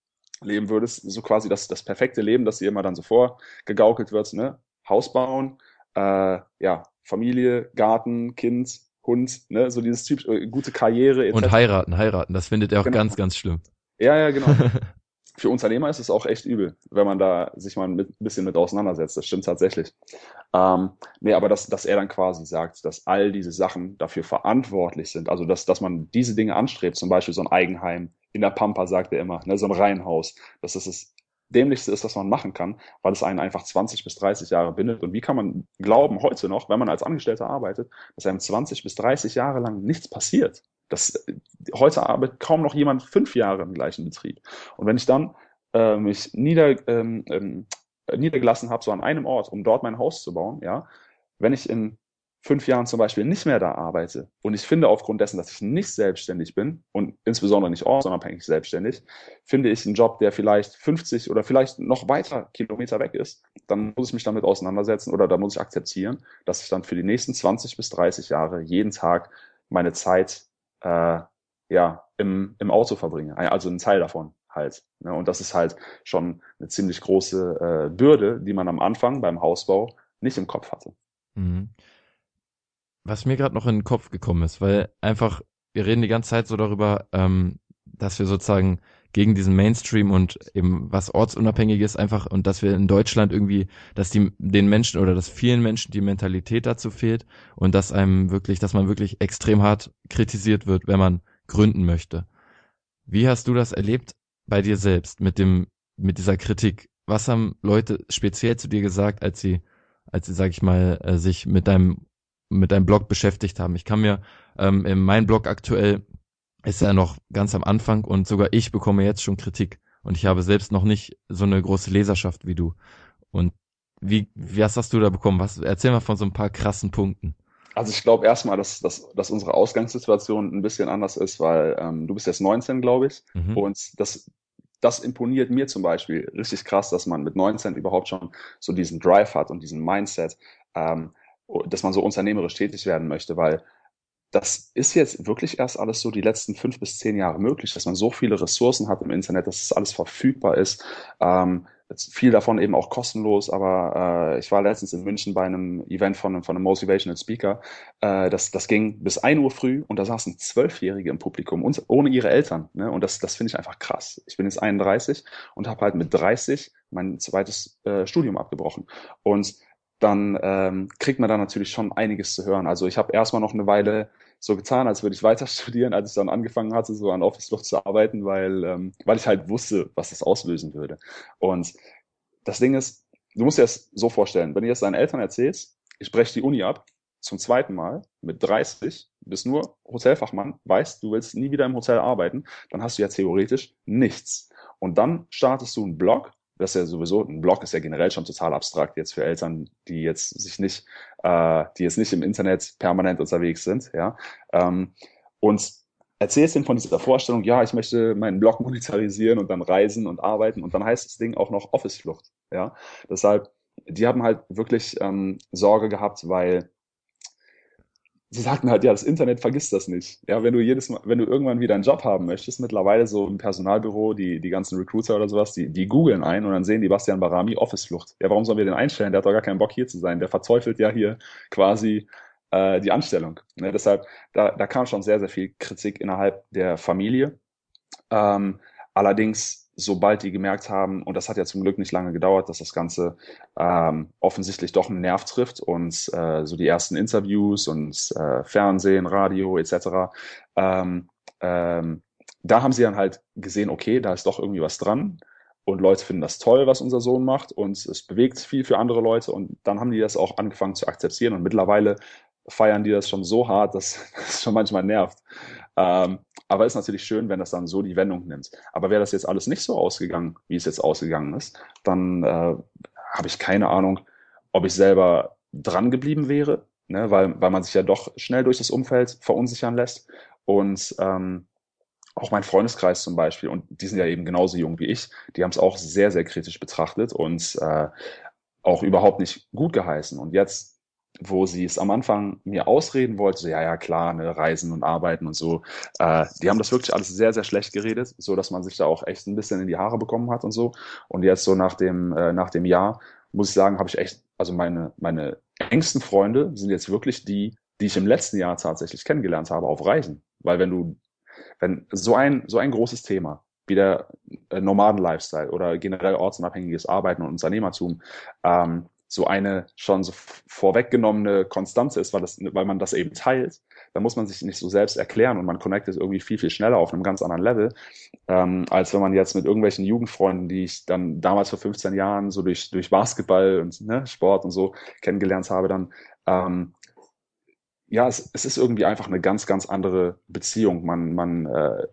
B: leben würdest, so quasi das, das perfekte Leben, das dir immer dann so vorgegaukelt wird, ne? Haus bauen, äh, ja, Familie, Garten, Kind, Hund, ne? So dieses typisch, äh, gute Karriere etc.
A: Und heiraten, heiraten, das findet er auch
B: Genau.
A: ganz, ganz schlimm.
B: Ja, ja, genau. Für Unternehmer ist es auch echt übel, wenn man da sich mal ein bisschen mit auseinandersetzt. Das stimmt tatsächlich. Ähm, nee, aber dass, dass er dann quasi sagt, dass all diese Sachen dafür verantwortlich sind. Also, dass, dass man diese Dinge anstrebt, zum Beispiel so ein Eigenheim in der Pampa, sagt er immer, ne, so ein Reihenhaus, dass das das Dämlichste ist, was man machen kann, weil es einen einfach 20 bis 30 Jahre bindet. Und wie kann man glauben, heute noch, wenn man als Angestellter arbeitet, dass einem 20 bis 30 Jahre lang nichts passiert? Das, heute arbeitet kaum noch jemand fünf Jahre im gleichen Betrieb. Und wenn ich dann äh, mich nieder, ähm, ähm, niedergelassen habe, so an einem Ort, um dort mein Haus zu bauen, ja, wenn ich in fünf Jahren zum Beispiel nicht mehr da arbeite und ich finde aufgrund dessen, dass ich nicht selbstständig bin und insbesondere nicht ortsunabhängig selbstständig, finde ich einen Job, der vielleicht 50 oder vielleicht noch weiter Kilometer weg ist, dann muss ich mich damit auseinandersetzen oder da muss ich akzeptieren, dass ich dann für die nächsten 20 bis 30 Jahre jeden Tag meine Zeit äh, ja, im, im Auto verbringe. Also einen Teil davon halt. Ne? Und das ist halt schon eine ziemlich große äh, Bürde, die man am Anfang beim Hausbau nicht im Kopf hatte.
A: Mhm. was mir gerade noch in den Kopf gekommen ist, weil einfach, wir reden die ganze Zeit so darüber, ähm, dass wir sozusagen gegen diesen Mainstream und eben was ortsunabhängig ist einfach und dass wir in Deutschland irgendwie, dass die den Menschen oder dass vielen Menschen die Mentalität dazu fehlt und dass einem wirklich, dass man wirklich extrem hart kritisiert wird, wenn man gründen möchte. Wie hast du das erlebt bei dir selbst mit dem mit dieser Kritik? Was haben Leute speziell zu dir gesagt, als sie als sie, sag ich mal, äh, sich mit deinem mit deinem Blog beschäftigt haben? Ich kann mir ähm, in meinem Blog aktuell ist ja noch ganz am Anfang und sogar ich bekomme jetzt schon Kritik. Und ich habe selbst noch nicht so eine große Leserschaft wie du. Und wie, was hast du da bekommen? Was, erzähl mal von so ein paar krassen Punkten.
B: Also ich glaube erstmal, dass, dass, dass unsere Ausgangssituation ein bisschen anders ist, weil ähm, du bist jetzt 19, glaube ich. Mhm. Und das, das imponiert mir zum Beispiel richtig krass, dass man mit 19 überhaupt schon so diesen Drive hat und diesen Mindset, ähm, dass man so unternehmerisch tätig werden möchte, weil das ist jetzt wirklich erst alles so die letzten fünf bis zehn Jahre möglich, dass man so viele Ressourcen hat im Internet, dass es alles verfügbar ist. Ähm, viel davon eben auch kostenlos, aber äh, ich war letztens in München bei einem Event von, von einem Motivational Speaker. Äh, das, das ging bis ein Uhr früh und da saßen Zwölfjährige im Publikum, und, ohne ihre Eltern. Ne? Und das, das finde ich einfach krass. Ich bin jetzt 31 und habe halt mit 30 mein zweites äh, Studium abgebrochen. Und dann ähm, kriegt man da natürlich schon einiges zu hören. Also ich habe erstmal noch eine Weile so getan, als würde ich weiter studieren, als ich dann angefangen hatte, so an Office Luft zu arbeiten, weil, ähm, weil ich halt wusste, was das auslösen würde. Und das Ding ist, du musst dir das so vorstellen, wenn du jetzt deinen Eltern erzählst, ich breche die Uni ab, zum zweiten Mal mit 30, bist nur Hotelfachmann, weißt, du willst nie wieder im Hotel arbeiten, dann hast du ja theoretisch nichts. Und dann startest du einen Blog, das ist ja sowieso, ein Blog ist ja generell schon total abstrakt jetzt für Eltern, die jetzt sich nicht, äh, die jetzt nicht im Internet permanent unterwegs sind, ja. Ähm, und erzählst ihm von dieser Vorstellung, ja, ich möchte meinen Blog monetarisieren und dann reisen und arbeiten und dann heißt das Ding auch noch Office-Flucht, ja. Deshalb, die haben halt wirklich ähm, Sorge gehabt, weil sie sagten halt, ja, das Internet vergisst das nicht. Ja, wenn du jedes Mal, wenn du irgendwann wieder einen Job haben möchtest, mittlerweile so im Personalbüro, die, die ganzen Recruiter oder sowas, die, die googeln ein und dann sehen die Bastian Barami Office-Flucht. Ja, warum sollen wir den einstellen? Der hat doch gar keinen Bock hier zu sein. Der verzweifelt ja hier quasi äh, die Anstellung. Ne, deshalb, da, da kam schon sehr, sehr viel Kritik innerhalb der Familie. Ähm, allerdings sobald die gemerkt haben, und das hat ja zum Glück nicht lange gedauert, dass das Ganze ähm, offensichtlich doch einen Nerv trifft und äh, so die ersten Interviews und äh, Fernsehen, Radio etc., ähm, ähm, da haben sie dann halt gesehen, okay, da ist doch irgendwie was dran und Leute finden das toll, was unser Sohn macht und es bewegt viel für andere Leute und dann haben die das auch angefangen zu akzeptieren und mittlerweile feiern die das schon so hart, dass es schon manchmal nervt. Ähm, aber ist natürlich schön, wenn das dann so die Wendung nimmt. Aber wäre das jetzt alles nicht so ausgegangen, wie es jetzt ausgegangen ist, dann äh, habe ich keine Ahnung, ob ich selber dran geblieben wäre, ne? weil, weil man sich ja doch schnell durch das Umfeld verunsichern lässt. Und ähm, auch mein Freundeskreis zum Beispiel, und die sind ja eben genauso jung wie ich, die haben es auch sehr, sehr kritisch betrachtet und äh, auch überhaupt nicht gut geheißen. Und jetzt wo sie es am Anfang mir ausreden wollte, so ja, ja, klar, ne, Reisen und Arbeiten und so, äh, die haben das wirklich alles sehr, sehr schlecht geredet, so dass man sich da auch echt ein bisschen in die Haare bekommen hat und so. Und jetzt so nach dem, äh, nach dem Jahr, muss ich sagen, habe ich echt, also meine, meine engsten Freunde sind jetzt wirklich die, die ich im letzten Jahr tatsächlich kennengelernt habe auf Reisen. Weil wenn du, wenn so ein, so ein großes Thema, wie der äh, Nomaden-Lifestyle oder generell ortsunabhängiges Arbeiten und Unternehmertum, ähm, so eine schon so vorweggenommene Konstanze ist, weil, das, weil man das eben teilt, dann muss man sich nicht so selbst erklären und man connectet irgendwie viel, viel schneller auf einem ganz anderen Level, ähm, als wenn man jetzt mit irgendwelchen Jugendfreunden, die ich dann damals vor 15 Jahren so durch, durch Basketball und ne, Sport und so kennengelernt habe, dann ähm, ja, es, es ist irgendwie einfach eine ganz, ganz andere Beziehung. Man, man äh,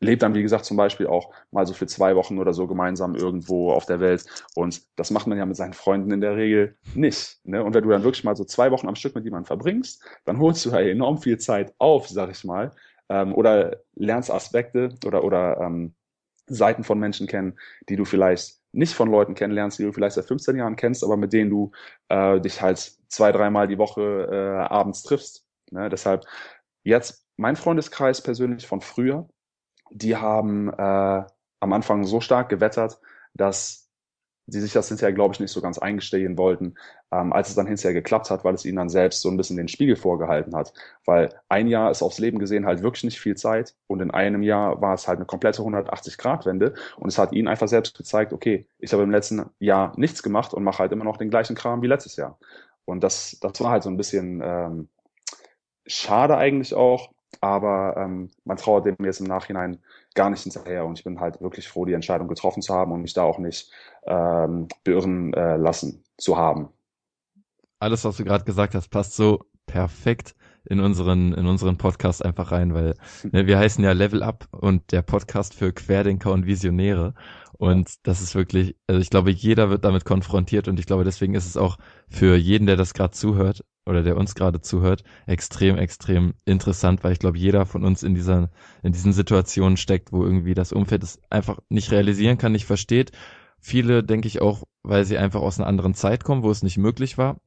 B: lebt dann, wie gesagt, zum Beispiel auch mal so für zwei Wochen oder so gemeinsam irgendwo auf der Welt. Und das macht man ja mit seinen Freunden in der Regel nicht. Ne? Und wenn du dann wirklich mal so zwei Wochen am Stück mit jemandem verbringst, dann holst du ja enorm viel Zeit auf, sag ich mal. Ähm, oder lernst Aspekte oder, oder ähm, Seiten von Menschen kennen, die du vielleicht nicht von Leuten kennenlernst, die du vielleicht seit 15 Jahren kennst, aber mit denen du äh, dich halt zwei, dreimal die Woche äh, abends triffst. Ne? Deshalb jetzt mein Freundeskreis persönlich von früher, die haben äh, am Anfang so stark gewettert, dass die sich das hinterher, glaube ich, nicht so ganz eingestehen wollten, ähm, als es dann hinterher geklappt hat, weil es ihnen dann selbst so ein bisschen den Spiegel vorgehalten hat. Weil ein Jahr ist aufs Leben gesehen halt wirklich nicht viel Zeit und in einem Jahr war es halt eine komplette 180-Grad-Wende und es hat ihnen einfach selbst gezeigt, okay, ich habe im letzten Jahr nichts gemacht und mache halt immer noch den gleichen Kram wie letztes Jahr. Und das, das war halt so ein bisschen ähm, schade eigentlich auch, aber ähm, man trauert dem jetzt im Nachhinein gar nicht hinterher und ich bin halt wirklich froh, die Entscheidung getroffen zu haben und mich da auch nicht ähm, beirren äh, lassen zu haben.
A: Alles, was du gerade gesagt hast, passt so perfekt in unseren, in unseren Podcast einfach rein, weil ne, wir heißen ja Level Up und der Podcast für Querdenker und Visionäre. Und das ist wirklich, also ich glaube, jeder wird damit konfrontiert und ich glaube, deswegen ist es auch für jeden, der das gerade zuhört oder der uns gerade zuhört, extrem, extrem interessant, weil ich glaube, jeder von uns in dieser, in diesen Situationen steckt, wo irgendwie das Umfeld es einfach nicht realisieren kann, nicht versteht. Viele, denke ich auch, weil sie einfach aus einer anderen Zeit kommen, wo es nicht möglich war,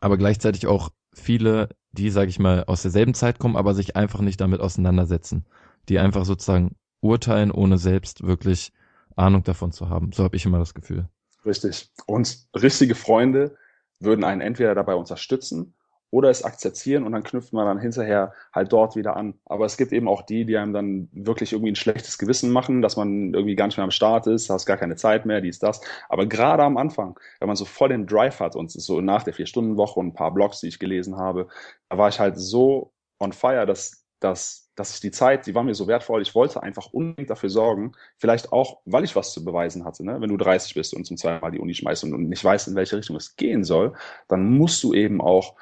A: aber gleichzeitig auch viele, die, sage ich mal, aus derselben Zeit kommen, aber sich einfach nicht damit auseinandersetzen, die einfach sozusagen urteilen, ohne selbst wirklich Ahnung davon zu haben. So habe ich immer das Gefühl.
B: Richtig. Und richtige Freunde würden einen entweder dabei unterstützen oder es akzeptieren und dann knüpft man dann hinterher halt dort wieder an. Aber es gibt eben auch die, die einem dann wirklich irgendwie ein schlechtes Gewissen machen, dass man irgendwie gar nicht mehr am Start ist, hast gar keine Zeit mehr, dies, das. Aber gerade am Anfang, wenn man so voll den Drive hat und so nach der Vier-Stunden-Woche und ein paar Blogs, die ich gelesen habe, da war ich halt so on fire, dass, dass dass ich die Zeit, die war mir so wertvoll, ich wollte einfach unbedingt dafür sorgen, vielleicht auch, weil ich was zu beweisen hatte. Ne? Wenn du 30 bist und zum zweiten Mal die Uni schmeißt und, nicht weißt, in welche Richtung es gehen soll, dann musst du eben auch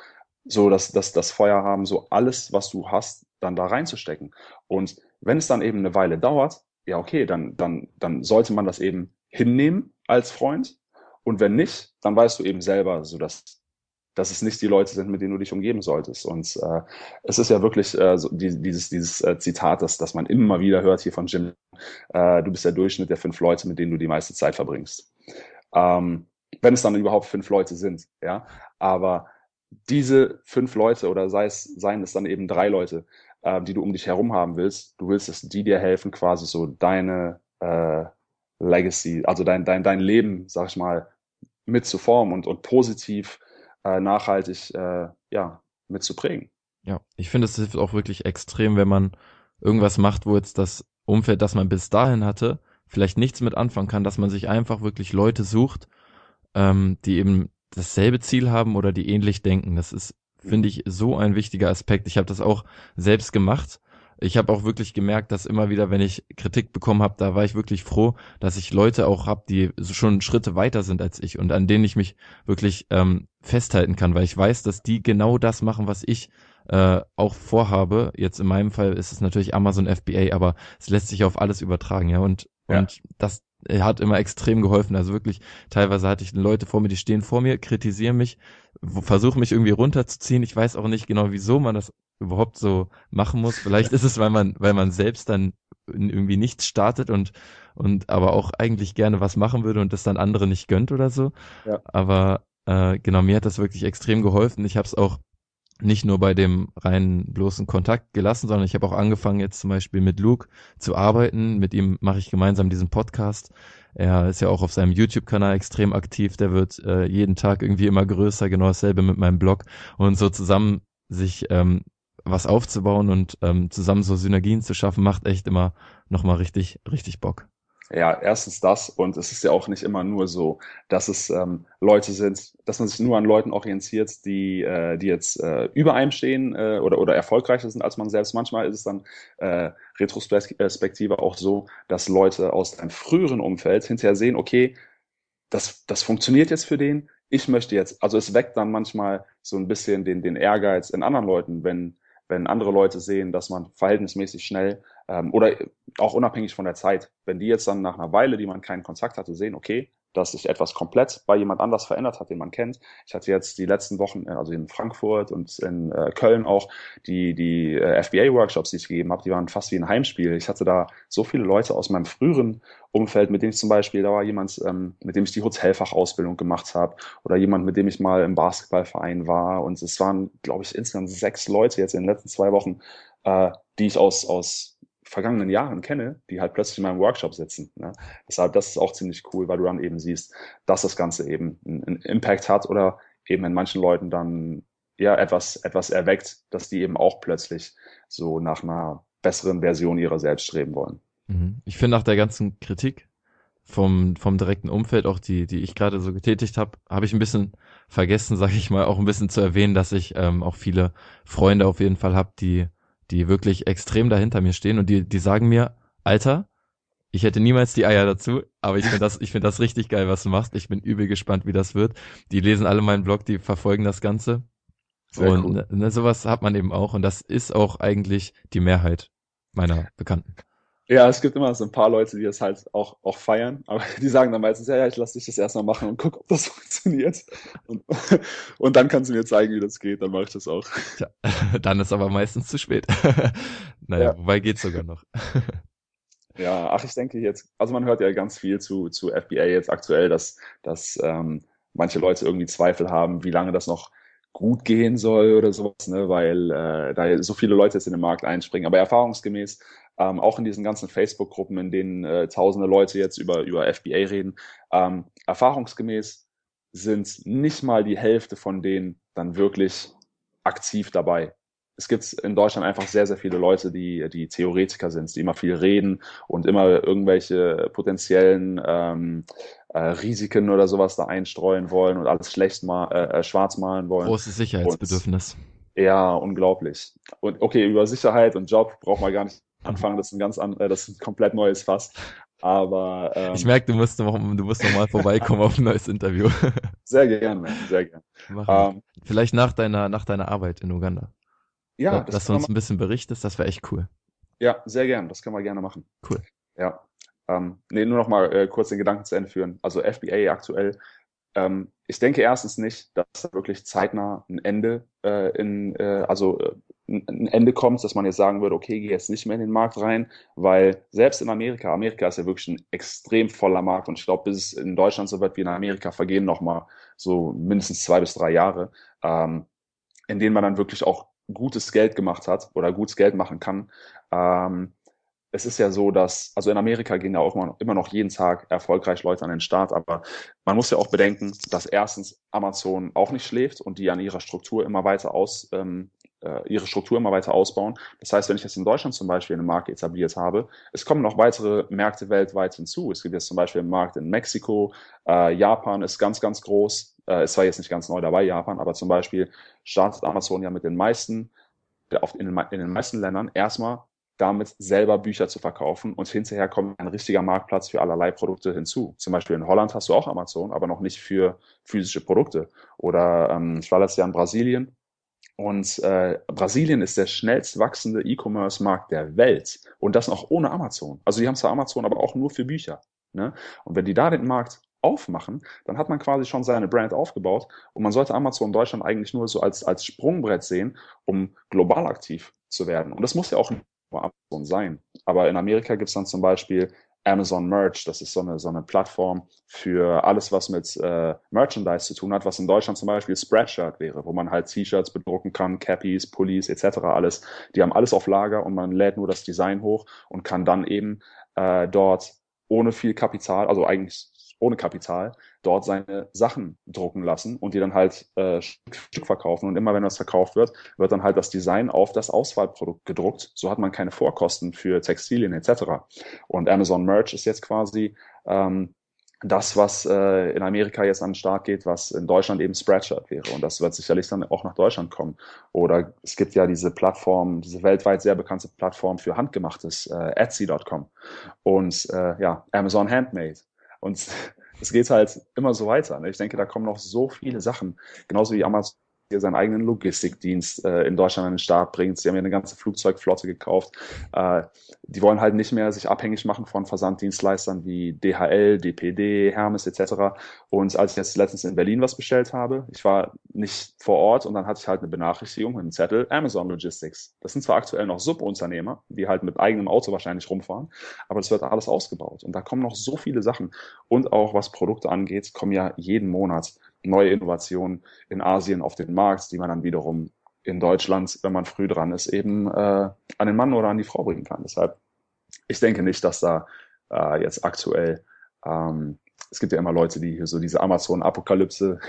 B: so das, das, das Feuer haben, so alles, was du hast, dann da reinzustecken. Und wenn es dann eben eine Weile dauert, ja, okay, dann, dann, dann sollte man das eben hinnehmen als Freund. Und wenn nicht, dann weißt du eben selber, so dass dass es nicht die Leute sind, mit denen du dich umgeben solltest. Und äh, es ist ja wirklich äh, so die, dieses, dieses äh, Zitat, das, das man immer wieder hört hier von Jim, äh, du bist der Durchschnitt der fünf Leute, mit denen du die meiste Zeit verbringst. Ähm, wenn es dann überhaupt fünf Leute sind, ja. Aber diese fünf Leute oder sei es, seien es dann eben drei Leute, äh, die du um dich herum haben willst, du willst, dass die dir helfen, quasi so deine äh, Legacy, also dein, dein, dein Leben, sag ich mal, mitzuformen und, und positiv äh, nachhaltig äh, ja, mitzuprägen.
A: Ja, ich finde, es hilft auch wirklich extrem, wenn man irgendwas macht, wo jetzt das Umfeld, das man bis dahin hatte, vielleicht nichts mit anfangen kann, dass man sich einfach wirklich Leute sucht, ähm, die eben dasselbe Ziel haben oder die ähnlich denken. Das ist, finde ich, so ein wichtiger Aspekt. Ich habe das auch selbst gemacht ich habe auch wirklich gemerkt, dass immer wieder, wenn ich Kritik bekommen habe, da war ich wirklich froh, dass ich Leute auch habe, die schon Schritte weiter sind als ich und an denen ich mich wirklich ähm, festhalten kann, weil ich weiß, dass die genau das machen, was ich äh, auch vorhabe. Jetzt in meinem Fall ist es natürlich Amazon FBA, aber es lässt sich auf alles übertragen, ja. Und, ja. und das hat immer extrem geholfen. Also wirklich, teilweise hatte ich Leute vor mir, die stehen vor mir, kritisieren mich, versuchen mich irgendwie runterzuziehen. Ich weiß auch nicht genau, wieso man das überhaupt so machen muss. Vielleicht ist es, weil man, weil man selbst dann irgendwie nichts startet und, und aber auch eigentlich gerne was machen würde und das dann andere nicht gönnt oder so. Ja. Aber äh, genau, mir hat das wirklich extrem geholfen. Ich habe es auch nicht nur bei dem reinen bloßen Kontakt gelassen, sondern ich habe auch angefangen jetzt zum Beispiel mit Luke zu arbeiten. Mit ihm mache ich gemeinsam diesen Podcast. Er ist ja auch auf seinem YouTube-Kanal extrem aktiv. Der wird äh, jeden Tag irgendwie immer größer. Genau dasselbe mit meinem Blog. Und so zusammen sich ähm, was aufzubauen und ähm, zusammen so Synergien zu schaffen, macht echt immer nochmal richtig, richtig Bock.
B: Ja, erstens das und es ist ja auch nicht immer nur so, dass es ähm, Leute sind, dass man sich nur an Leuten orientiert, die, äh, die jetzt äh, über einem stehen äh, oder, oder erfolgreicher sind als man selbst. Manchmal ist es dann äh, retrospektive auch so, dass Leute aus einem früheren Umfeld hinterher sehen, okay, das, das funktioniert jetzt für den, ich möchte jetzt, also es weckt dann manchmal so ein bisschen den, den Ehrgeiz in anderen Leuten, wenn wenn andere Leute sehen, dass man verhältnismäßig schnell ähm, oder auch unabhängig von der Zeit, wenn die jetzt dann nach einer Weile, die man keinen Kontakt hatte, sehen, okay, dass sich etwas komplett bei jemand anders verändert hat, den man kennt. Ich hatte jetzt die letzten Wochen, äh, also in Frankfurt und in äh, Köln auch, die, die äh, FBA-Workshops, die ich gegeben habe, die waren fast wie ein Heimspiel. Ich hatte da so viele Leute aus meinem früheren Umfeld, mit denen ich zum Beispiel, da war jemand, ähm, mit dem ich die Hotelfachausbildung gemacht habe oder jemand, mit dem ich mal im Basketballverein war. Und es waren, glaube ich, insgesamt sechs Leute jetzt in den letzten zwei Wochen, äh, die ich aus, aus vergangenen Jahren kenne, die halt plötzlich in meinem Workshop sitzen. Ne? Deshalb, das ist auch ziemlich cool, weil du dann eben siehst, dass das Ganze eben einen Impact hat oder eben in manchen Leuten dann ja etwas, etwas erweckt, dass die eben auch plötzlich so nach einer besseren Version ihrer selbst streben wollen.
A: Mhm. Ich finde nach der ganzen Kritik vom, vom direkten Umfeld, auch die, die ich gerade so getätigt habe, habe ich ein bisschen vergessen, sage ich mal, auch ein bisschen zu erwähnen, dass ich ähm, auch viele Freunde auf jeden Fall habe, die, die wirklich extrem dahinter mir stehen und die, die sagen mir, Alter, ich hätte niemals die Eier dazu, aber ich finde das, ich finde das richtig geil, was du machst. Ich bin übel gespannt, wie das wird. Die lesen alle meinen Blog, die verfolgen das Ganze. Sehr und cool. ne, sowas hat man eben auch und das ist auch eigentlich die Mehrheit meiner Bekannten.
B: Ja, es gibt immer so ein paar Leute, die das halt auch, auch feiern, aber die sagen dann meistens, ja, ja, ich lasse dich das erstmal machen und guck, ob das funktioniert. Und, und dann kannst du mir zeigen, wie das geht, dann mache ich das auch.
A: Tja, dann ist aber meistens zu spät. naja, ja. wobei geht's sogar noch.
B: ja, ach, ich denke jetzt, also man hört ja ganz viel zu, zu FBA jetzt aktuell, dass, dass ähm, manche Leute irgendwie Zweifel haben, wie lange das noch gut gehen soll oder sowas, ne, weil äh, da so viele Leute jetzt in den Markt einspringen. Aber erfahrungsgemäß ähm, auch in diesen ganzen Facebook-Gruppen, in denen äh, tausende Leute jetzt über, über FBA reden, ähm, erfahrungsgemäß sind nicht mal die Hälfte von denen dann wirklich aktiv dabei. Es gibt in Deutschland einfach sehr, sehr viele Leute, die, die Theoretiker sind, die immer viel reden und immer irgendwelche potenziellen ähm, äh, Risiken oder sowas da einstreuen wollen und alles schlecht mal, äh, äh schwarz malen wollen.
A: Großes Sicherheitsbedürfnis.
B: Und, ja, unglaublich. Und okay, über Sicherheit und Job braucht man gar nicht anfangen. Das ist ein ganz an, äh, das ist ein komplett neues Fass. Aber ähm,
A: ich merke, du musst noch, du musst noch mal vorbeikommen auf ein neues Interview.
B: sehr gerne, sehr gerne.
A: Ähm, Vielleicht nach deiner nach deiner Arbeit in Uganda. Ja, ja dass du uns ein bisschen berichtest, das wäre echt cool.
B: Ja, sehr gerne. Das können wir gerne machen.
A: Cool.
B: Ja. Ähm, nee, nur noch mal äh, kurz den Gedanken zu Ende führen. Also FBA aktuell ähm, ich denke erstens nicht, dass da wirklich zeitnah ein Ende äh, in, äh, also äh, ein Ende kommt, dass man jetzt sagen würde, okay, geh jetzt nicht mehr in den Markt rein, weil selbst in Amerika, Amerika ist ja wirklich ein extrem voller Markt und ich glaube, bis es in Deutschland so wird wie in Amerika, vergehen nochmal so mindestens zwei bis drei Jahre, ähm, in denen man dann wirklich auch gutes Geld gemacht hat oder gutes Geld machen kann. Ähm, es ist ja so, dass, also in Amerika gehen ja auch immer noch jeden Tag erfolgreich Leute an den Start, aber man muss ja auch bedenken, dass erstens Amazon auch nicht schläft und die an ihrer Struktur immer weiter aus, ähm, äh, ihre Struktur immer weiter ausbauen. Das heißt, wenn ich jetzt in Deutschland zum Beispiel eine Marke etabliert habe, es kommen noch weitere Märkte weltweit hinzu. Es gibt jetzt zum Beispiel einen Markt in Mexiko, äh, Japan ist ganz, ganz groß. Äh, es war jetzt nicht ganz neu dabei, Japan, aber zum Beispiel startet Amazon ja mit den meisten, den, in den meisten Ländern erstmal damit selber Bücher zu verkaufen und hinterher kommt ein richtiger Marktplatz für allerlei Produkte hinzu. Zum Beispiel in Holland hast du auch Amazon, aber noch nicht für physische Produkte. Oder ähm, ich war letztes Jahr in Brasilien und äh, Brasilien ist der schnellst wachsende E-Commerce-Markt der Welt und das noch ohne Amazon. Also die haben zwar Amazon, aber auch nur für Bücher. Ne? Und wenn die da den Markt aufmachen, dann hat man quasi schon seine Brand aufgebaut und man sollte Amazon in Deutschland eigentlich nur so als, als Sprungbrett sehen, um global aktiv zu werden. Und das muss ja auch Amazon sein. Aber in Amerika gibt es dann zum Beispiel Amazon Merch. Das ist so eine, so eine Plattform für alles, was mit äh, Merchandise zu tun hat, was in Deutschland zum Beispiel Spreadshirt wäre, wo man halt T-Shirts bedrucken kann, Cappies, Pullis etc. alles. Die haben alles auf Lager und man lädt nur das Design hoch und kann dann eben äh, dort ohne viel Kapital, also eigentlich ohne Kapital dort seine Sachen drucken lassen und die dann halt äh, Stück, Stück verkaufen. Und immer wenn das verkauft wird, wird dann halt das Design auf das Auswahlprodukt gedruckt. So hat man keine Vorkosten für Textilien etc. Und Amazon Merch ist jetzt quasi ähm, das, was äh, in Amerika jetzt an den Start geht, was in Deutschland eben Spreadshirt wäre. Und das wird sicherlich dann auch nach Deutschland kommen. Oder es gibt ja diese Plattform, diese weltweit sehr bekannte Plattform für Handgemachtes, äh, Etsy.com und äh, ja, Amazon Handmade. Und es geht halt immer so weiter. Ne? Ich denke, da kommen noch so viele Sachen. Genauso wie Amazon seinen eigenen Logistikdienst äh, in Deutschland an den Start bringt. Sie haben ja eine ganze Flugzeugflotte gekauft. Äh, die wollen halt nicht mehr sich abhängig machen von Versanddienstleistern wie DHL, DPD, Hermes etc. Und als ich jetzt letztens in Berlin was bestellt habe, ich war nicht vor Ort und dann hatte ich halt eine Benachrichtigung mit einem Zettel, Amazon Logistics. Das sind zwar aktuell noch Subunternehmer, die halt mit eigenem Auto wahrscheinlich rumfahren, aber das wird alles ausgebaut. Und da kommen noch so viele Sachen. Und auch was Produkte angeht, kommen ja jeden Monat neue Innovationen in Asien auf den Markt, die man dann wiederum in Deutschland, wenn man früh dran ist, eben äh, an den Mann oder an die Frau bringen kann. Deshalb ich denke nicht, dass da äh, jetzt aktuell, ähm, es gibt ja immer Leute, die hier so diese Amazon-Apokalypse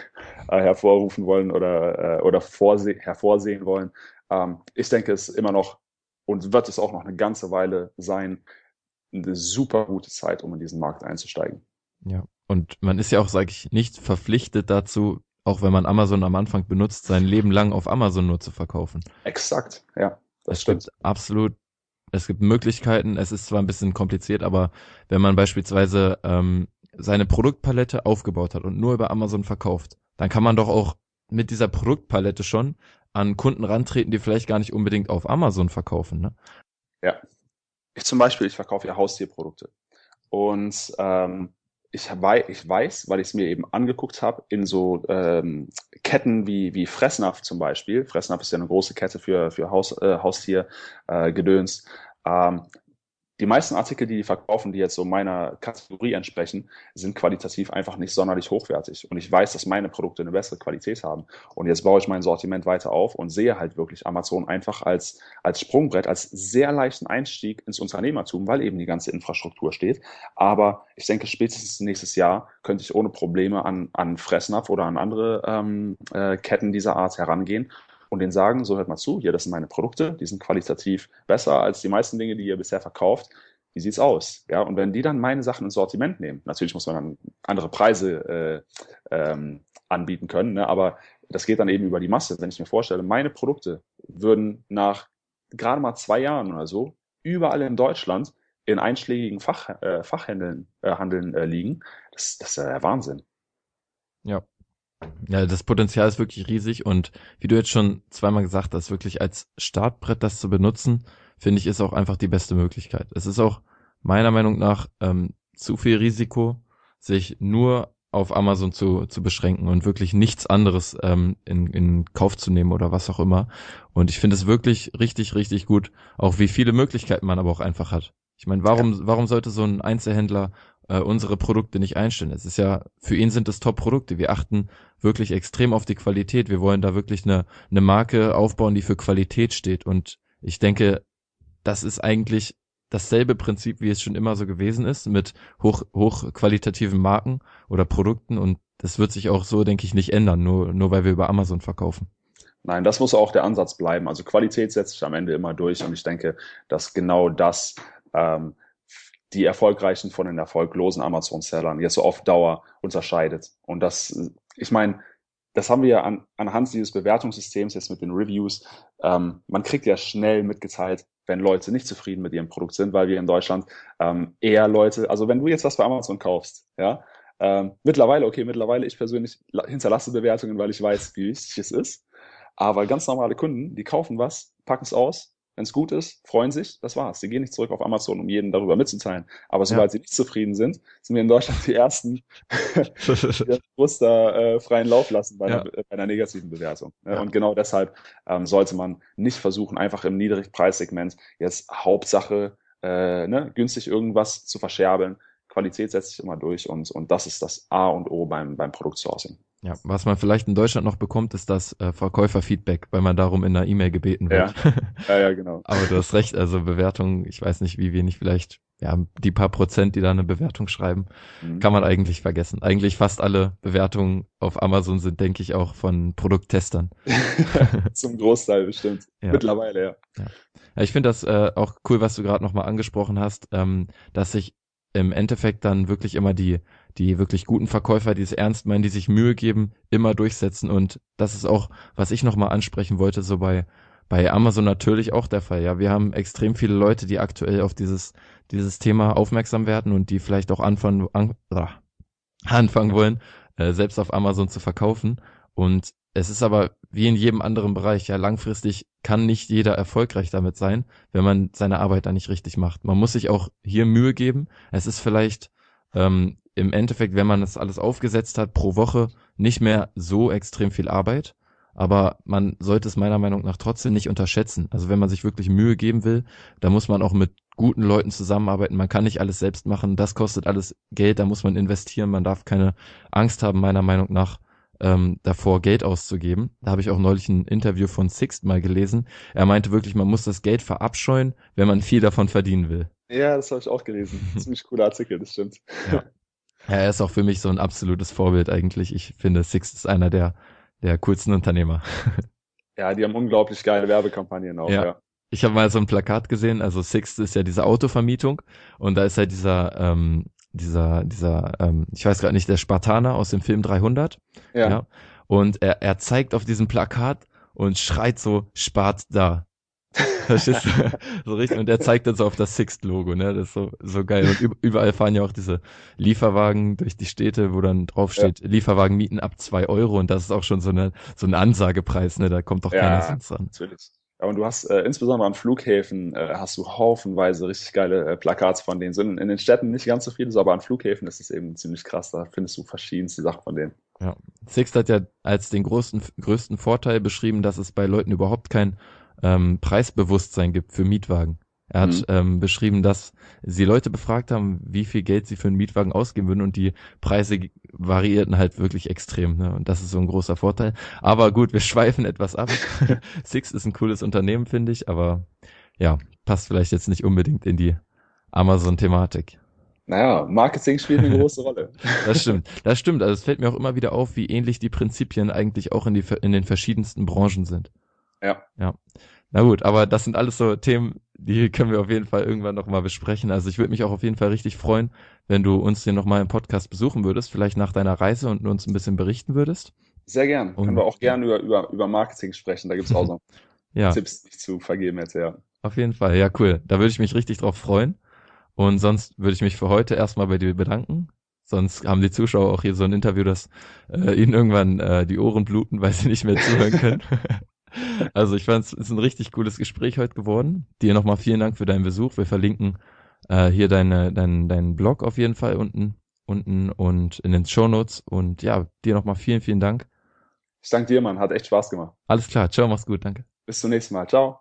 B: äh, hervorrufen wollen oder, äh, oder vorse hervorsehen wollen. Ähm, ich denke, es ist immer noch und wird es auch noch eine ganze Weile sein, eine super gute Zeit, um in diesen Markt einzusteigen.
A: Ja, und man ist ja auch, sage ich, nicht verpflichtet dazu, auch wenn man Amazon am Anfang benutzt, sein Leben lang auf Amazon nur zu verkaufen.
B: Exakt, ja, das
A: es
B: stimmt.
A: Gibt absolut, es gibt Möglichkeiten, es ist zwar ein bisschen kompliziert, aber wenn man beispielsweise ähm, seine Produktpalette aufgebaut hat und nur über Amazon verkauft, dann kann man doch auch mit dieser Produktpalette schon an Kunden rantreten, die vielleicht gar nicht unbedingt auf Amazon verkaufen. Ne?
B: Ja. Ich zum Beispiel, ich verkaufe ja Haustierprodukte. Und ähm, ich, weiß, ich weiß, weil ich es mir eben angeguckt habe, in so ähm, Ketten wie, wie Fressnapf zum Beispiel. Fressnapf ist ja eine große Kette für, für Haus, äh, Haustiergedöns. Äh, ähm, die meisten Artikel, die die verkaufen, die jetzt so meiner Kategorie entsprechen, sind qualitativ einfach nicht sonderlich hochwertig. Und ich weiß, dass meine Produkte eine bessere Qualität haben. Und jetzt baue ich mein Sortiment weiter auf und sehe halt wirklich Amazon einfach als, als Sprungbrett, als sehr leichten Einstieg ins Unternehmertum, weil eben die ganze Infrastruktur steht. Aber ich denke, spätestens nächstes Jahr könnte ich ohne Probleme an, an Fressnapf oder an andere ähm, äh, Ketten dieser Art herangehen und denen sagen, so hört mal zu, hier, das sind meine Produkte, die sind qualitativ besser als die meisten Dinge, die ihr bisher verkauft. Wie sieht's aus? Ja, und wenn die dann meine Sachen ins Sortiment nehmen, natürlich muss man dann andere Preise äh, ähm, anbieten können, ne? aber das geht dann eben über die Masse. Wenn ich mir vorstelle, meine Produkte würden nach gerade mal zwei Jahren oder so überall in Deutschland in einschlägigen Fach, äh, Fachhändeln äh, Handeln, äh, liegen, das, das ist ja der Wahnsinn.
A: Ja, ja, das Potenzial ist wirklich riesig und wie du jetzt schon zweimal gesagt hast, wirklich als Startbrett das zu benutzen, finde ich, ist auch einfach die beste Möglichkeit. Es ist auch meiner Meinung nach ähm, zu viel Risiko, sich nur auf Amazon zu, zu beschränken und wirklich nichts anderes ähm, in, in Kauf zu nehmen oder was auch immer. Und ich finde es wirklich richtig, richtig gut, auch wie viele Möglichkeiten man aber auch einfach hat. Ich meine, warum, warum sollte so ein Einzelhändler äh, unsere Produkte nicht einstellen. Es ist ja, für ihn sind es Top-Produkte. Wir achten wirklich extrem auf die Qualität. Wir wollen da wirklich eine, eine Marke aufbauen, die für Qualität steht. Und ich denke, das ist eigentlich dasselbe Prinzip, wie es schon immer so gewesen ist, mit hoch, hochqualitativen Marken oder Produkten. Und das wird sich auch so, denke ich, nicht ändern, nur, nur weil wir über Amazon verkaufen.
B: Nein, das muss auch der Ansatz bleiben. Also Qualität setzt sich am Ende immer durch und ich denke, dass genau das ähm, die erfolgreichen von den erfolglosen Amazon-Sellern jetzt so auf Dauer unterscheidet. Und das, ich meine, das haben wir ja an, anhand dieses Bewertungssystems jetzt mit den Reviews. Ähm, man kriegt ja schnell mitgeteilt, wenn Leute nicht zufrieden mit ihrem Produkt sind, weil wir in Deutschland ähm, eher Leute, also wenn du jetzt was bei Amazon kaufst, ja, ähm, mittlerweile, okay, mittlerweile ich persönlich hinterlasse Bewertungen, weil ich weiß, wie wichtig es ist. Aber ganz normale Kunden, die kaufen was, packen es aus, wenn es gut ist, freuen sich, das war's. Sie gehen nicht zurück auf Amazon, um jeden darüber mitzuteilen. Aber sobald ja. sie nicht zufrieden sind, sind wir in Deutschland die Ersten, die das Muster äh, freien Lauf lassen bei, ja. einer, bei einer, negativen Bewertung. Ja. Und genau deshalb ähm, sollte man nicht versuchen, einfach im Niedrigpreissegment jetzt Hauptsache äh, ne, günstig irgendwas zu verscherbeln. Qualität setzt sich immer durch und, und das ist das A und O beim, beim Produktsourcing.
A: Ja, was man vielleicht in Deutschland noch bekommt, ist das äh, Verkäuferfeedback, weil man darum in einer E-Mail gebeten wird.
B: Ja. ja, ja, genau.
A: Aber du hast recht, also Bewertungen, ich weiß nicht, wie wenig vielleicht, ja, die paar Prozent, die da eine Bewertung schreiben, mhm. kann man eigentlich vergessen. Eigentlich fast alle Bewertungen auf Amazon sind, denke ich, auch von Produkttestern.
B: Zum Großteil bestimmt. Ja. Mittlerweile, ja.
A: ja. ja ich finde das äh, auch cool, was du gerade nochmal angesprochen hast, ähm, dass sich im Endeffekt dann wirklich immer die, die wirklich guten Verkäufer, die es ernst meinen, die sich Mühe geben, immer durchsetzen. Und das ist auch, was ich nochmal ansprechen wollte, so bei, bei Amazon natürlich auch der Fall. Ja, wir haben extrem viele Leute, die aktuell auf dieses, dieses Thema aufmerksam werden und die vielleicht auch anfangen, an, ah, anfangen wollen, äh, selbst auf Amazon zu verkaufen. Und es ist aber wie in jedem anderen Bereich, ja, langfristig kann nicht jeder erfolgreich damit sein, wenn man seine Arbeit da nicht richtig macht. Man muss sich auch hier Mühe geben. Es ist vielleicht ähm, im Endeffekt, wenn man das alles aufgesetzt hat, pro Woche nicht mehr so extrem viel Arbeit. Aber man sollte es meiner Meinung nach trotzdem nicht unterschätzen. Also wenn man sich wirklich Mühe geben will, da muss man auch mit guten Leuten zusammenarbeiten. Man kann nicht alles selbst machen. Das kostet alles Geld. Da muss man investieren. Man darf keine Angst haben, meiner Meinung nach, ähm, davor Geld auszugeben. Da habe ich auch neulich ein Interview von Sixt mal gelesen. Er meinte wirklich, man muss das Geld verabscheuen, wenn man viel davon verdienen will.
B: Ja, das habe ich auch gelesen. Ziemlich cooler Artikel, das stimmt.
A: Ja. ja, er ist auch für mich so ein absolutes Vorbild eigentlich. Ich finde, Sixt ist einer der, der coolsten Unternehmer.
B: Ja, die haben unglaublich geile Werbekampagnen auch,
A: Ja.
B: ja.
A: Ich habe mal so ein Plakat gesehen, also Sixt ist ja diese Autovermietung und da ist halt dieser, ähm, dieser, dieser, ähm, ich weiß gerade nicht, der Spartaner aus dem Film 300.
B: Ja,
A: Ja. Und er, er zeigt auf diesem Plakat und schreit so, spart da. Verstehst du? so richtig. Und er zeigt dann so auf das Sixt-Logo, ne? Das ist so, so geil. Und üb- überall fahren ja auch diese Lieferwagen durch die Städte, wo dann draufsteht, Lieferwagen mieten ab zwei Euro und das ist auch schon so eine, so ein Ansagepreis, ne? Da kommt doch
B: Ja.
A: keiner sonst ran.
B: natürlich. Ja, und du hast äh, insbesondere an Flughäfen äh, hast du haufenweise richtig geile äh, Plakats von denen. Sind in den Städten nicht ganz so viele, aber an Flughäfen ist es eben ziemlich krass. Da findest du verschiedenste Sachen von denen.
A: Sixt hat ja als den größten, größten Vorteil beschrieben, dass es bei Leuten überhaupt kein ähm, Preisbewusstsein gibt für Mietwagen. Er hat
B: Mhm.
A: ähm, beschrieben, dass sie Leute befragt haben, wie viel Geld sie für einen Mietwagen ausgeben würden und die Preise variierten halt wirklich extrem. Ne? Und das ist so ein großer Vorteil. Aber gut, wir schweifen etwas ab. Sixt ist ein cooles Unternehmen, finde ich, aber ja, passt vielleicht jetzt nicht unbedingt in die Amazon-Thematik.
B: Naja, Marketing spielt eine große Rolle.
A: Das stimmt. Das stimmt. Also es fällt mir auch immer wieder auf, wie ähnlich die Prinzipien eigentlich auch in, die, in den verschiedensten Branchen sind.
B: Ja.
A: Ja. Na gut, aber das sind alles so Themen, die können wir auf jeden Fall irgendwann nochmal besprechen. Also ich würde mich auch auf jeden Fall richtig freuen, wenn du uns hier nochmal im Podcast besuchen würdest, vielleicht nach deiner Reise und uns ein bisschen berichten würdest.
B: Sehr gern.
A: Und-
B: Können wir auch gerne über, über, über Marketing sprechen. Da gibt es auch so
A: Ja,
B: Tipps, zu vergeben hätte, ja.
A: auf jeden Fall. Ja, cool. Da würde ich mich richtig drauf freuen. Und sonst würde ich mich für heute erstmal bei dir bedanken. Sonst haben die Zuschauer auch hier so ein Interview, dass äh, ihnen irgendwann äh, die Ohren bluten, weil sie nicht mehr zuhören können. also ich fand es ist ein richtig cooles Gespräch heute geworden. Dir nochmal vielen Dank für deinen Besuch. Wir verlinken äh, hier deine, dein, deinen Blog auf jeden Fall unten, unten und in den Shownotes. Und ja, dir nochmal vielen, vielen Dank.
B: Ich danke dir, Mann. Hat echt Spaß gemacht.
A: Alles klar. Ciao, mach's gut. Danke.
B: Bis zum nächsten Mal. Ciao.